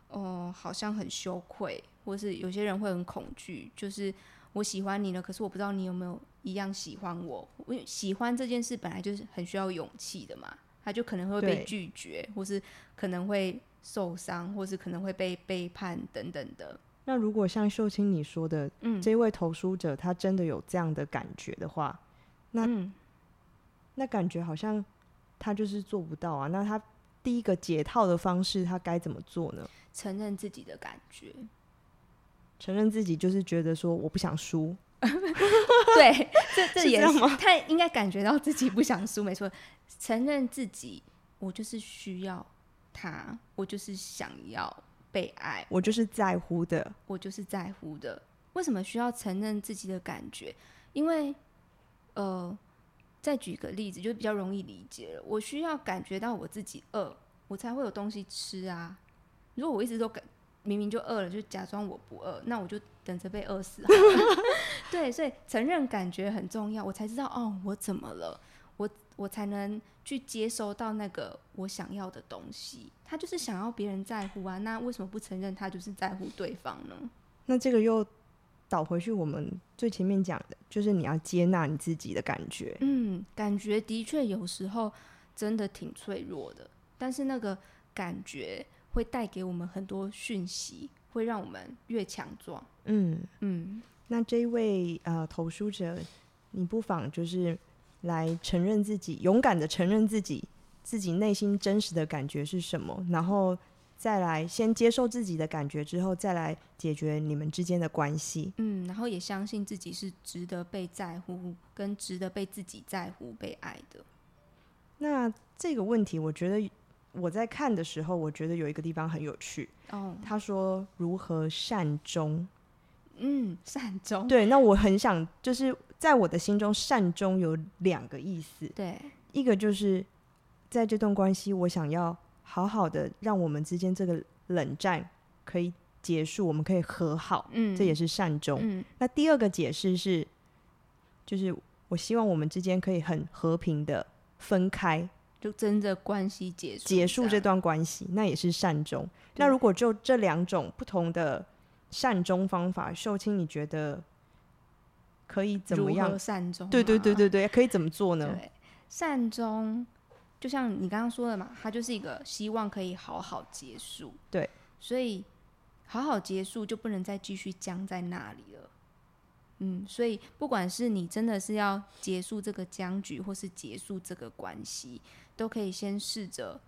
哦、呃，好像很羞愧，或是有些人会很恐惧，就是。我喜欢你了，可是我不知道你有没有一样喜欢我。我喜欢这件事本来就是很需要勇气的嘛，他就可能会被拒绝，或是可能会受伤，或是可能会被背叛等等的。那如果像秀清你说的，嗯，这位投书者他真的有这样的感觉的话，那、嗯、那感觉好像他就是做不到啊。那他第一个解套的方式，他该怎么做呢？承认自己的感觉，承认自己就是觉得说我不想输。[LAUGHS] 对，这 [LAUGHS] 这也是，他应该感觉到自己不想输，没错。承认自己，我就是需要他，我就是想要。被爱，我就是在乎的，我就是在乎的。为什么需要承认自己的感觉？因为，呃，再举个例子，就比较容易理解了。我需要感觉到我自己饿，我才会有东西吃啊。如果我一直都感明明就饿了，就假装我不饿，那我就等着被饿死。[LAUGHS] 对，所以承认感觉很重要，我才知道哦，我怎么了。我我才能去接收到那个我想要的东西。他就是想要别人在乎啊，那为什么不承认他就是在乎对方呢？那这个又倒回去，我们最前面讲的就是你要接纳你自己的感觉。嗯，感觉的确有时候真的挺脆弱的，但是那个感觉会带给我们很多讯息，会让我们越强壮。嗯嗯，那这一位呃投书者，你不妨就是。来承认自己，勇敢的承认自己，自己内心真实的感觉是什么，然后再来先接受自己的感觉之后，再来解决你们之间的关系。嗯，然后也相信自己是值得被在乎，跟值得被自己在乎、被爱的。那这个问题，我觉得我在看的时候，我觉得有一个地方很有趣。哦，他说如何善终？嗯，善终。对，那我很想就是。在我的心中，善终有两个意思。对，一个就是在这段关系，我想要好好的让我们之间这个冷战可以结束，我们可以和好。嗯，这也是善终。嗯，那第二个解释是，就是我希望我们之间可以很和平的分开，就真的关系结束，结束这段关系，那也是善终。那如果就这两种不同的善终方法，秀清，你觉得？可以怎么样善终？对对对对对，可以怎么做呢？对，善终就像你刚刚说的嘛，它就是一个希望可以好好结束。对，所以好好结束就不能再继续僵在那里了。嗯，所以不管是你真的是要结束这个僵局，或是结束这个关系，都可以先试着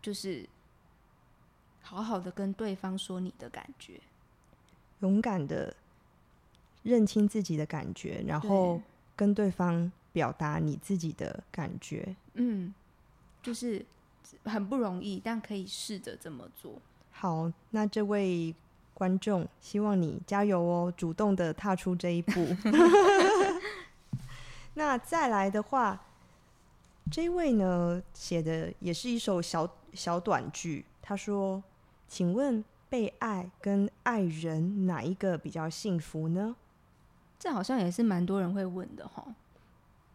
就是好好的跟对方说你的感觉，勇敢的。认清自己的感觉，然后跟对方表达你自己的感觉。嗯，就是很不容易，但可以试着这么做。好，那这位观众，希望你加油哦，主动的踏出这一步。[LAUGHS] 那再来的话，这位呢写的也是一首小小短句，他说：“请问被爱跟爱人哪一个比较幸福呢？”这好像也是蛮多人会问的哈。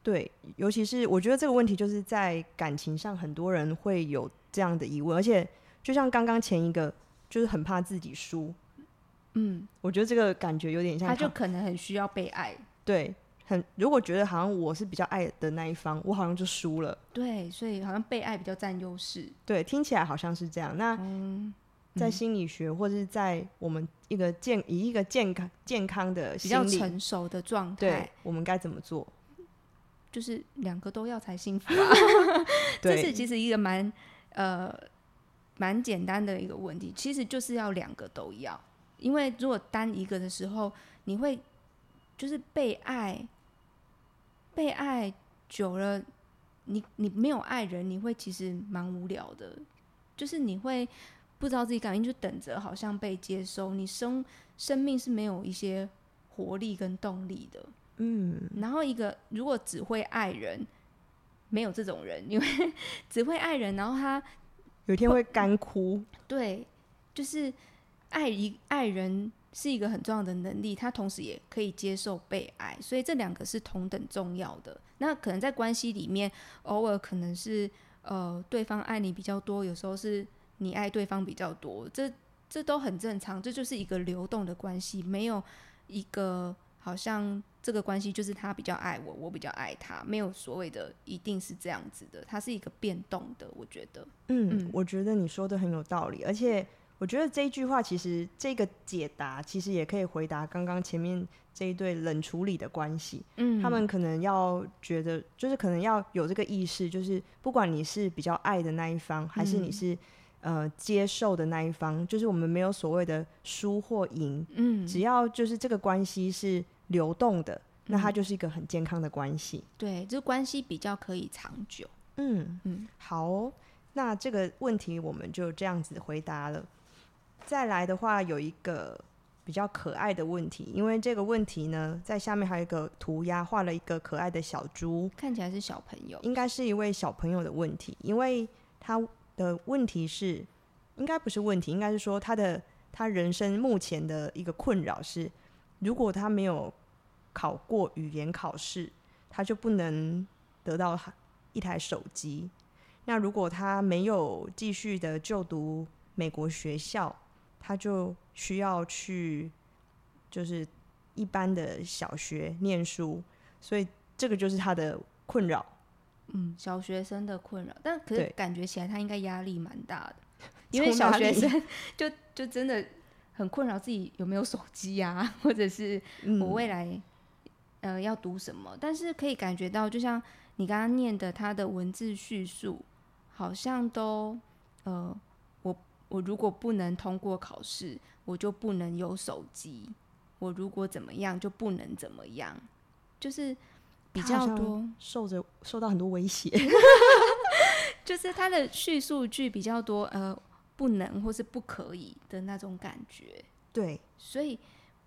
对，尤其是我觉得这个问题就是在感情上，很多人会有这样的疑问，而且就像刚刚前一个，就是很怕自己输。嗯，我觉得这个感觉有点像他，他就可能很需要被爱。对，很如果觉得好像我是比较爱的那一方，我好像就输了。对，所以好像被爱比较占优势。对，听起来好像是这样。那嗯。在心理学，或者是在我们一个健以一个健康健康的心理比较成熟的状态，对，我们该怎么做？就是两个都要才幸福啊！[LAUGHS] 这是其实一个蛮呃蛮简单的一个问题，其实就是要两个都要，因为如果单一个的时候，你会就是被爱，被爱久了，你你没有爱人，你会其实蛮无聊的，就是你会。不知道自己感觉，就等着好像被接收。你生生命是没有一些活力跟动力的，嗯。然后一个如果只会爱人，没有这种人，因为 [LAUGHS] 只会爱人，然后他有一天会干枯。对，就是爱一爱人是一个很重要的能力，他同时也可以接受被爱，所以这两个是同等重要的。那可能在关系里面，偶尔可能是呃对方爱你比较多，有时候是。你爱对方比较多，这这都很正常，这就是一个流动的关系，没有一个好像这个关系就是他比较爱我，我比较爱他，没有所谓的一定是这样子的，它是一个变动的，我觉得。嗯，嗯，我觉得你说的很有道理，而且我觉得这一句话其实这个解答其实也可以回答刚刚前面这一对冷处理的关系。嗯，他们可能要觉得，就是可能要有这个意识，就是不管你是比较爱的那一方，还是你是。呃，接受的那一方，就是我们没有所谓的输或赢，嗯，只要就是这个关系是流动的，那它就是一个很健康的关系。对，这关系比较可以长久。嗯嗯，好哦，那这个问题我们就这样子回答了。再来的话，有一个比较可爱的问题，因为这个问题呢，在下面还有一个涂鸦，画了一个可爱的小猪，看起来是小朋友，应该是一位小朋友的问题，因为他。的问题是，应该不是问题，应该是说他的他人生目前的一个困扰是，如果他没有考过语言考试，他就不能得到一台手机。那如果他没有继续的就读美国学校，他就需要去就是一般的小学念书，所以这个就是他的困扰。嗯，小学生的困扰，但可是感觉起来他应该压力蛮大的，[LAUGHS] 因为小学生 [LAUGHS] 就就真的很困扰自己有没有手机啊，[LAUGHS] 或者是我未来、嗯、呃要读什么，但是可以感觉到，就像你刚刚念的，他的文字叙述好像都呃，我我如果不能通过考试，我就不能有手机，我如果怎么样就不能怎么样，就是。比较多受着受到很多威胁，[LAUGHS] 就是他的叙述句比较多，呃，不能或是不可以的那种感觉。对，所以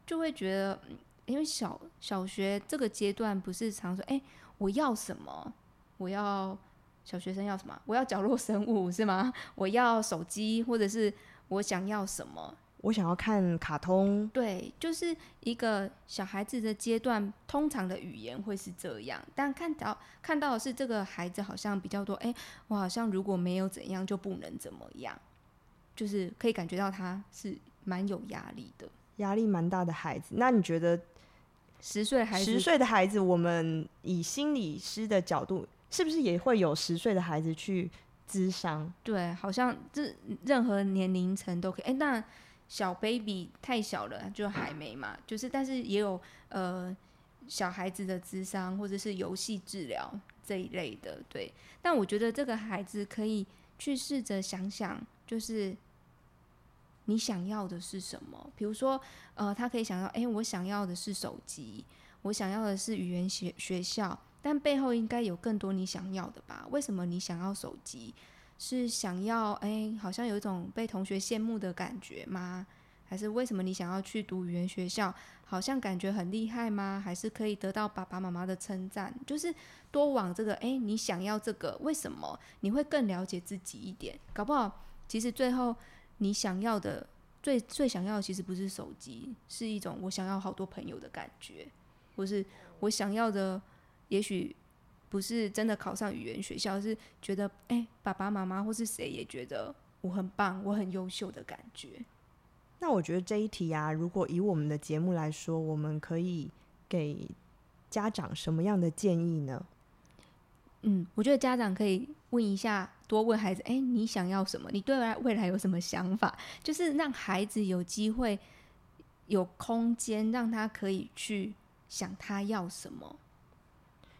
就会觉得，因为小小学这个阶段不是常说，哎、欸，我要什么？我要小学生要什么？我要角落生物是吗？我要手机，或者是我想要什么？我想要看卡通，对，就是一个小孩子的阶段，通常的语言会是这样。但看到看到的是这个孩子好像比较多，哎、欸，我好像如果没有怎样就不能怎么样，就是可以感觉到他是蛮有压力的，压力蛮大的孩子。那你觉得十岁孩子，十岁的孩子，我们以心理师的角度，是不是也会有十岁的孩子去咨商？对，好像这任何年龄层都可以。哎、欸，那。小 baby 太小了，就还没嘛。就是，但是也有呃小孩子的智商或者是游戏治疗这一类的，对。但我觉得这个孩子可以去试着想想，就是你想要的是什么？比如说，呃，他可以想到，哎，我想要的是手机，我想要的是语言学学校，但背后应该有更多你想要的吧？为什么你想要手机？是想要哎、好像有一种被同学羡慕的感觉吗？还是为什么你想要去读语言学校？好像感觉很厉害吗？还是可以得到爸爸妈妈的称赞？就是多往这个哎、你想要这个，为什么你会更了解自己一点？搞不好其实最后你想要的最最想要的其实不是手机，是一种我想要好多朋友的感觉，或是我想要的也许。不是真的考上语言学校，是觉得哎、欸，爸爸妈妈或是谁也觉得我很棒，我很优秀的感觉。那我觉得这一题啊，如果以我们的节目来说，我们可以给家长什么样的建议呢？嗯，我觉得家长可以问一下，多问孩子，哎、欸，你想要什么？你对未来有什么想法？就是让孩子有机会、有空间，让他可以去想他要什么。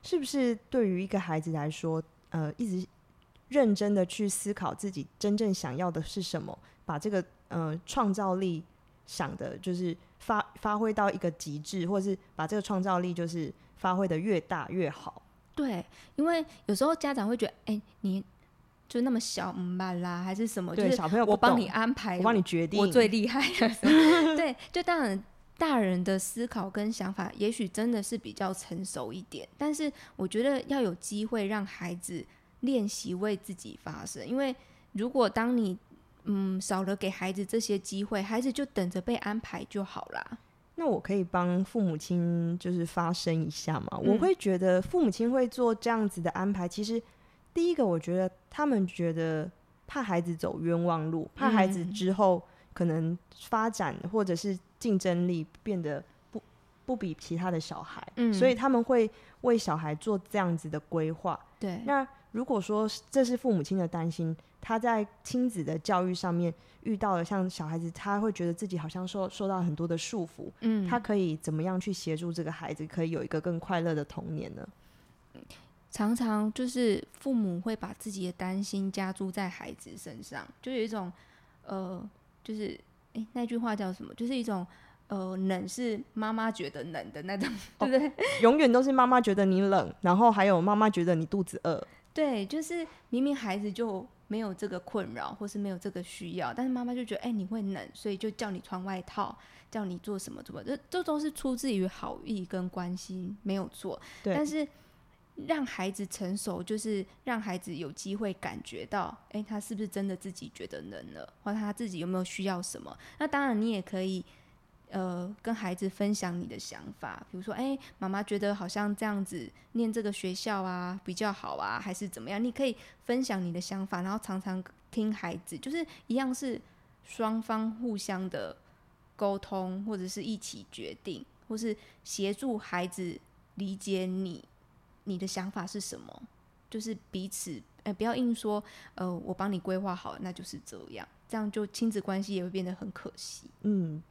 是不是对于一个孩子来说，呃，一直认真的去思考自己真正想要的是什么，把这个呃创造力想的，就是发发挥到一个极致，或者是把这个创造力就是发挥的越大越好。对，因为有时候家长会觉得，哎、欸，你就那么小，嗯吧啦，还是什么？对，就是小朋友，我帮你安排，我帮你决定，我最厉害了。[LAUGHS] 对，就当然。大人的思考跟想法，也许真的是比较成熟一点，但是我觉得要有机会让孩子练习为自己发声，因为如果当你嗯少了给孩子这些机会，孩子就等着被安排就好啦。那我可以帮父母亲就是发声一下吗？嗯。我会觉得父母亲会做这样子的安排，其实第一个我觉得他们觉得怕孩子走冤枉路，怕孩子之后可能发展或者是。竞争力变得不不比其他的小孩，嗯，所以他们会为小孩做这样子的规划。对，那如果说这是父母亲的担心，他在亲子的教育上面遇到了像小孩子，他会觉得自己好像受受到很多的束缚，嗯，他可以怎么样去协助这个孩子，可以有一个更快乐的童年呢？常常就是父母会把自己的担心加注在孩子身上，就有一种呃，就是诶，那句话叫什么？就是一种。呃，冷是妈妈觉得冷的那种，对不对？[LAUGHS] 永远都是妈妈觉得你冷，然后还有妈妈觉得你肚子饿。对，就是明明孩子就没有这个困扰，或是没有这个需要，但是妈妈就觉得，哎、欸，你会冷，所以就叫你穿外套，叫你做什么什么，这这都是出自于好意跟关心，没有错。对。但是让孩子成熟，就是让孩子有机会感觉到，哎、他是不是真的自己觉得能了，或者他自己有没有需要什么？那当然，你也可以。呃，跟孩子分享你的想法，比如说，哎，妈妈觉得好像这样子念这个学校啊比较好啊，还是怎么样？你可以分享你的想法，然后常常听孩子，就是一样是双方互相的沟通，或者是一起决定，或是协助孩子理解你你的想法是什么，就是彼此，呃，不要硬说，呃，我帮你规划好，那就是这样，这样就亲子关系也会变得很可惜。嗯。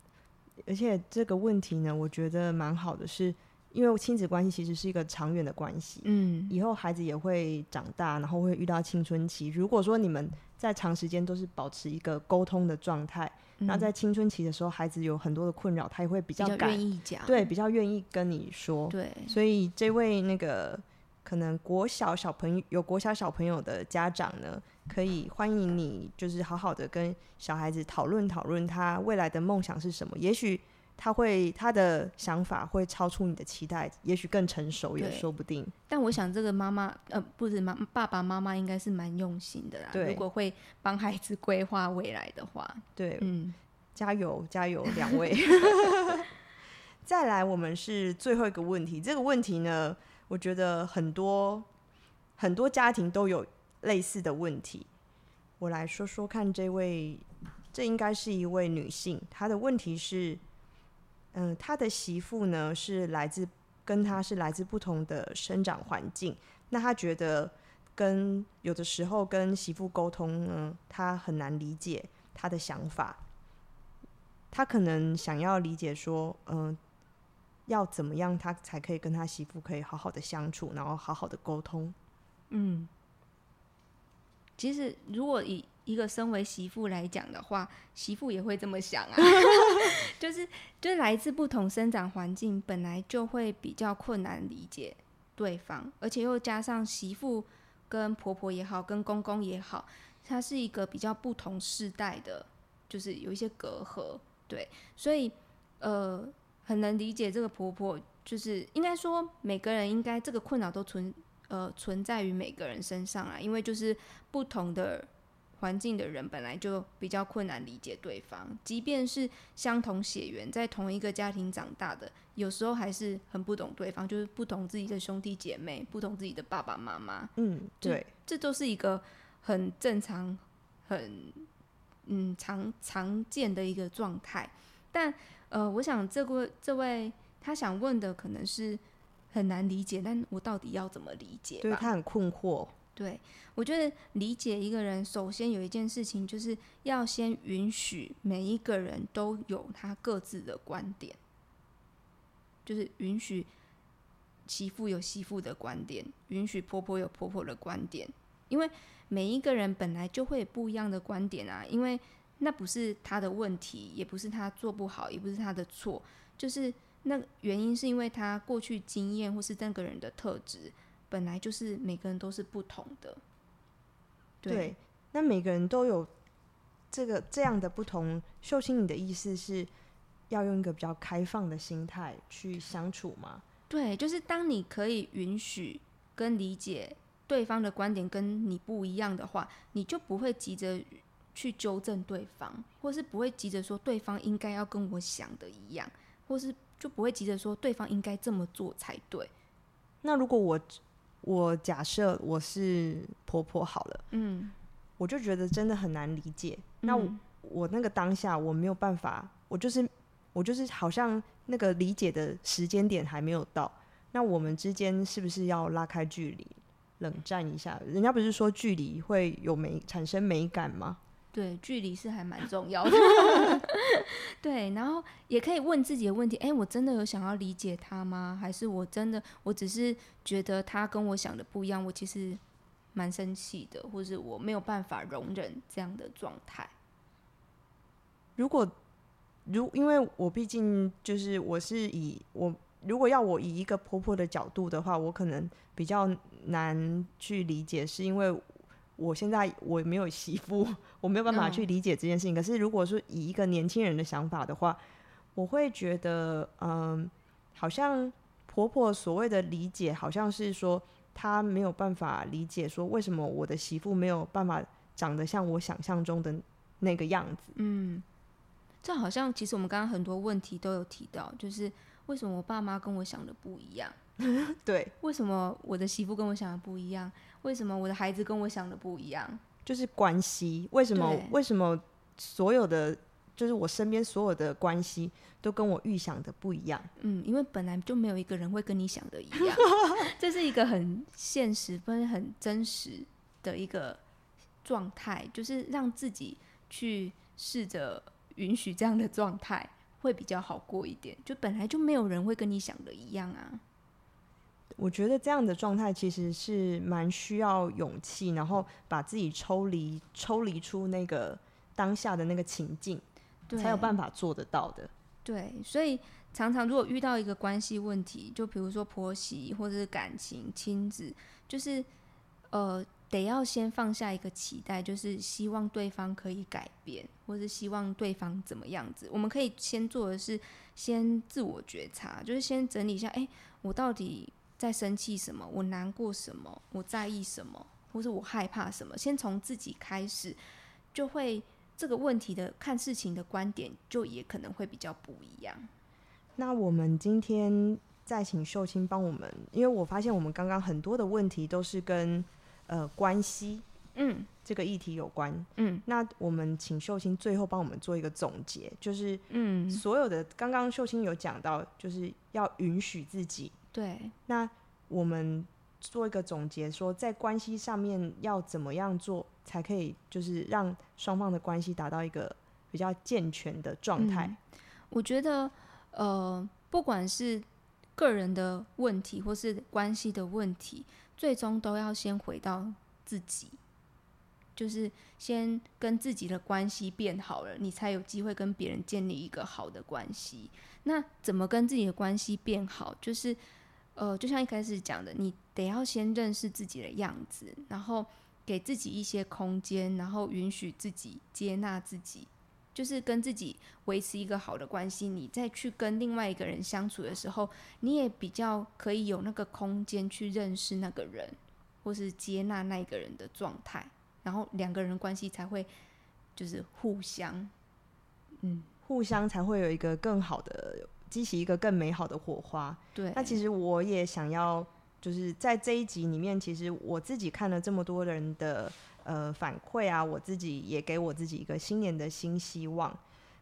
而且这个问题呢，我觉得蛮好的是，是因为亲子关系其实是一个长远的关系。嗯，以后孩子也会长大，然后会遇到青春期。如果说你们在长时间都是保持一个沟通的状态，嗯，那在青春期的时候，孩子有很多的困扰，他也会比较愿意讲，对，比较愿意跟你说。对，所以这位那个可能国小小朋友有国小小朋友的家长呢，可以欢迎你，就是好好的跟小孩子讨论讨论他未来的梦想是什么。也许他会他的想法会超出你的期待，也许更成熟也说不定。但我想这个妈妈呃，不是妈爸爸妈妈应该是蛮用心的啦。对，如果会帮孩子规划未来的话，对，嗯，加油加油，两位。[LAUGHS] 再来，我们是最后一个问题。这个问题呢，我觉得很多很多家庭都有。类似的问题，我来说说看。这位，这应该是一位女性。她的问题是，嗯、他，的媳妇呢是来自跟他是来自不同的生长环境。那他觉得跟有的时候跟媳妇沟通呢，他很难理解他的想法。他可能想要理解说，嗯、要怎么样他才可以跟他媳妇可以好好的相处，然后好好的沟通。嗯。其实，如果以一个身为媳妇来讲的话，媳妇也会这么想啊，[LAUGHS] 就是，就是来自不同生长环境，本来就会比较困难理解对方，而且又加上媳妇跟婆婆也好，跟公公也好，他是一个比较不同世代的，就是有一些隔阂，对，所以呃，很能理解这个婆婆，就是应该说每个人应该这个困扰都存。呃，存在于每个人身上啊，因为就是不同的环境的人，本来就比较困难理解对方。即便是相同血缘，在同一个家庭长大的，有时候还是很不懂对方，就是不懂自己的兄弟姐妹，不懂自己的爸爸妈妈。嗯，对，这都是一个很正常、很嗯常常见的一个状态。但呃，我想这个这位他想问的可能是。很难理解，但我到底要怎么理解？对，他很困惑。对，我觉得理解一个人，首先有一件事情，就是要先允许每一个人都有他各自的观点，就是允许媳妇有媳妇的观点，允许婆婆有婆婆的观点，因为每一个人本来就会有不一样的观点啊，因为那不是他的问题，也不是他做不好，也不是他的错，就是。那原因是因为他过去经验或是那个人的特质，本来就是每个人都是不同的。对，对，那每个人都有这个这样的不同。秀清，你的意思是要用一个比较开放的心态去相处吗？对，就是当你可以允许跟理解对方的观点跟你不一样的话，你就不会急着去纠正对方，或是不会急着说对方应该要跟我想的一样，或是。就不会急着说对方应该这么做才对。那如果我我假设我是婆婆好了，嗯，我就觉得真的很难理解。嗯、那我，我那个当下我没有办法，我就是我就是好像那个理解的时间点还没有到。那我们之间是不是要拉开距离，冷战一下？人家不是说距离会有美产生美感吗？对，距离是还蛮重要的。[LAUGHS] [LAUGHS] 对，然后也可以问自己的问题：哎，我真的有想要理解他吗？还是我真的我只是觉得他跟我想的不一样？我其实蛮生气的，或是我没有办法容忍这样的状态。如果如因为我毕竟就是我是以我如果要我以一个婆婆的角度的话，我可能比较难去理解，是因为。我现在我没有媳妇，[LAUGHS] 我没有办法去理解这件事情。嗯、可是如果说以一个年轻人的想法的话，我会觉得，嗯，好像婆婆所谓的理解，好像是说她没有办法理解，说为什么我的媳妇没有办法长得像我想象中的那个样子。嗯，这好像其实我们刚刚很多问题都有提到，就是为什么我爸妈跟我想的不一样？[LAUGHS] 对，为什么我的媳妇跟我想的不一样？为什么我的孩子跟我想的不一样？就是关系，为什么？为什么所有的就是我身边所有的关系都跟我预想的不一样？嗯，因为本来就没有一个人会跟你想的一样，[LAUGHS] 这是一个很现实、不是很真实的一个状态，就是让自己去试着允许这样的状态会比较好过一点。就本来就没有人会跟你想的一样啊。我觉得这样的状态其实是蛮需要勇气，然后把自己抽离、抽离出那个当下的那个情境，对才有办法做得到的。对，所以常常如果遇到一个关系问题，就比如说婆媳或者是感情、亲子，就是呃，得要先放下一个期待，就是希望对方可以改变，或是希望对方怎么样子。我们可以先做的是先自我觉察，就是先整理一下，哎，我到底。在生气什么？我难过什么？我在意什么？或是我害怕什么？先从自己开始，就会这个问题的看事情的观点，就也可能会比较不一样。那我们今天再请秀清帮我们，因为我发现我们刚刚很多的问题都是跟呃关系，嗯，这个议题有关，嗯。那我们请秀清最后帮我们做一个总结，就是嗯，所有的刚刚秀清有讲到，就是要允许自己。对，那我们做一个总结，说在关系上面要怎么样做，才可以就是让双方的关系达到一个比较健全的状态。嗯，我觉得，呃，不管是个人的问题或是关系的问题，最终都要先回到自己，就是先跟自己的关系变好了，你才有机会跟别人建立一个好的关系。那怎么跟自己的关系变好？就是。呃，就像一开始讲的，你得要先认识自己的样子，然后给自己一些空间，然后允许自己接纳自己，就是跟自己维持一个好的关系。你再去跟另外一个人相处的时候，你也比较可以有那个空间去认识那个人，或是接纳那一个人的状态，然后两个人关系才会就是互相，嗯，互相才会有一个更好的。激起一个更美好的火花。对，那其实我也想要，就是在这一集里面，其实我自己看了这么多人的呃反馈啊，我自己也给我自己一个新年的新希望。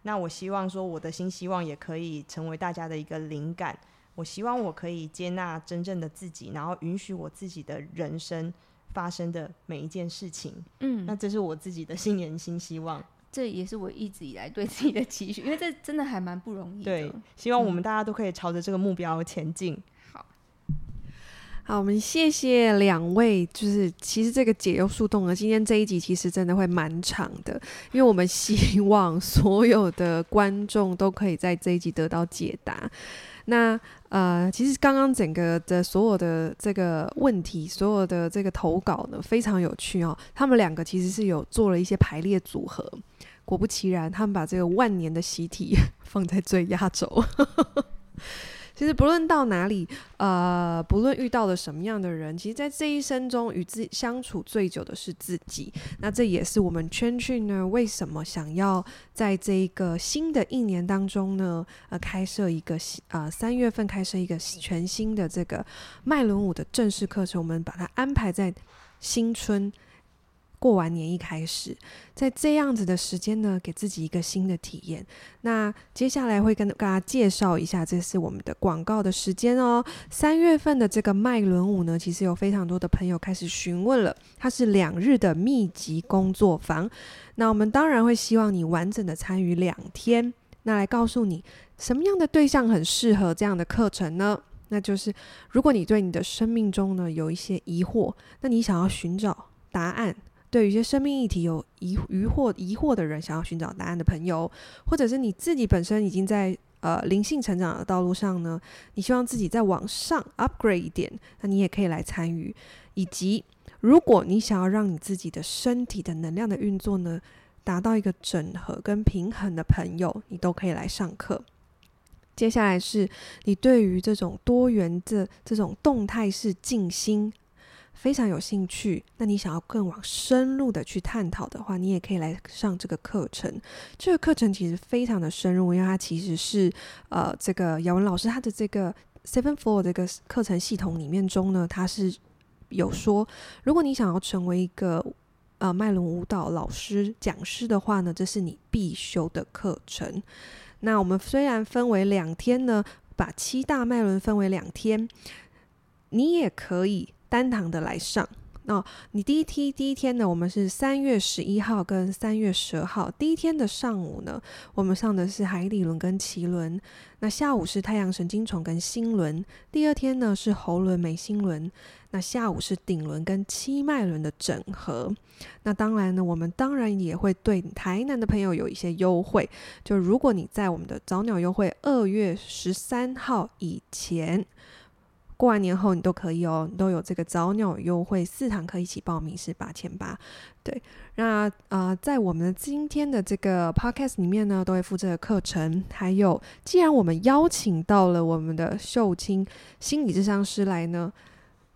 那我希望说，我的新希望也可以成为大家的一个灵感。我希望我可以接纳真正的自己，然后允许我自己的人生发生的每一件事情。嗯，那这是我自己的新年新希望。这也是我一直以来对自己的期许，因为这真的还蛮不容易的。对，希望我们大家都可以朝着这个目标前进。嗯、好，好，我们谢谢两位。就是其实这个解忧树洞呢，今天这一集其实真的会蛮长的，因为我们希望所有的观众都可以在这一集得到解答。那呃，其实刚刚整个的所有的这个问题，所有的这个投稿呢，非常有趣哦。他们两个其实是有做了一些排列组合。果不其然，他们把这个万年的习题 [LAUGHS] 放在最压轴。其实不论到哪里，呃，不论遇到了什么样的人，其实，在这一生中与自己相处最久的是自己。那这也是我们圈圈呢，为什么想要在这一个新的一年当中呢，呃，开设一个呃三月份开设一个全新的这个脉轮舞的正式课程，我们把它安排在新春。过完年一开始，在这样子的时间呢，给自己一个新的体验。那接下来会跟大家介绍一下，这是我们的广告的时间哦。三月份的这个麦伦舞呢，其实有非常多的朋友开始询问了，它是两日的密集工作坊。那我们当然会希望你完整的参与两天，那来告诉你什么样的对象很适合这样的课程呢？那就是如果你对你的生命中呢有一些疑惑，那你想要寻找答案。对于一些生命议题有疑疑惑疑惑的人，想要寻找答案的朋友，或者是你自己本身已经在呃灵性成长的道路上呢，你希望自己再往上 upgrade 一点，那你也可以来参与。以及如果你想要让你自己的身体的能量的运作呢，达到一个整合跟平衡的朋友，你都可以来上课。接下来是你对于这种多元的这种动态式静心。非常有兴趣，那你想要更往深入的去探讨的话，你也可以来上这个课程。这个课程其实非常的深入，因为它其实是呃，这个姚文老师他的这个 Seven Flow 这个课程系统里面中呢，他是有说，如果你想要成为一个呃脉轮舞蹈老师讲师的话呢，这是你必修的课程。那我们虽然分为两天呢，把七大脉轮分为两天，你也可以。单堂的来上，那、你第一梯第一天呢，我们是三月十一号跟三月十二号。第一天的上午呢，我们上的是海底轮跟脐轮，那下午是太阳神经丛跟心轮。第二天呢是喉轮眉心轮，那下午是顶轮跟七脉轮的整合。那当然呢，我们当然也会对台南的朋友有一些优惠，就如果你在我们的早鸟优惠二月十三号以前。过完年后你都可以哦，你都有这个早鸟优惠，四堂课一起报名是八千八。对，那啊、在我们今天的这个 podcast 里面呢，都会附这个课程。还有，既然我们邀请到了我们的秀清心理智商师来呢，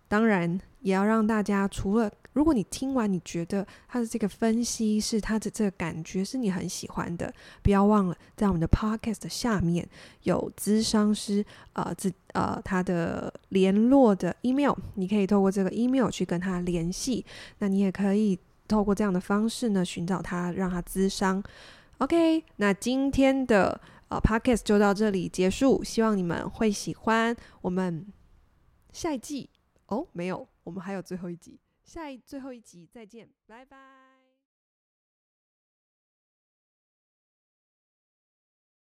当然也要让大家除了。如果你听完，你觉得他的这个分析是他的这个感觉是你很喜欢的，不要忘了在我们的 podcast 下面有咨商师呃，自呃他的联络的 email，你可以透过这个 email 去跟他联系。那你也可以透过这样的方式呢寻找他，让他咨商。OK，那今天的呃 podcast 就到这里结束，希望你们会喜欢。我们下一季哦，没有，我们还有最后一集。下一最后一集再见，拜拜。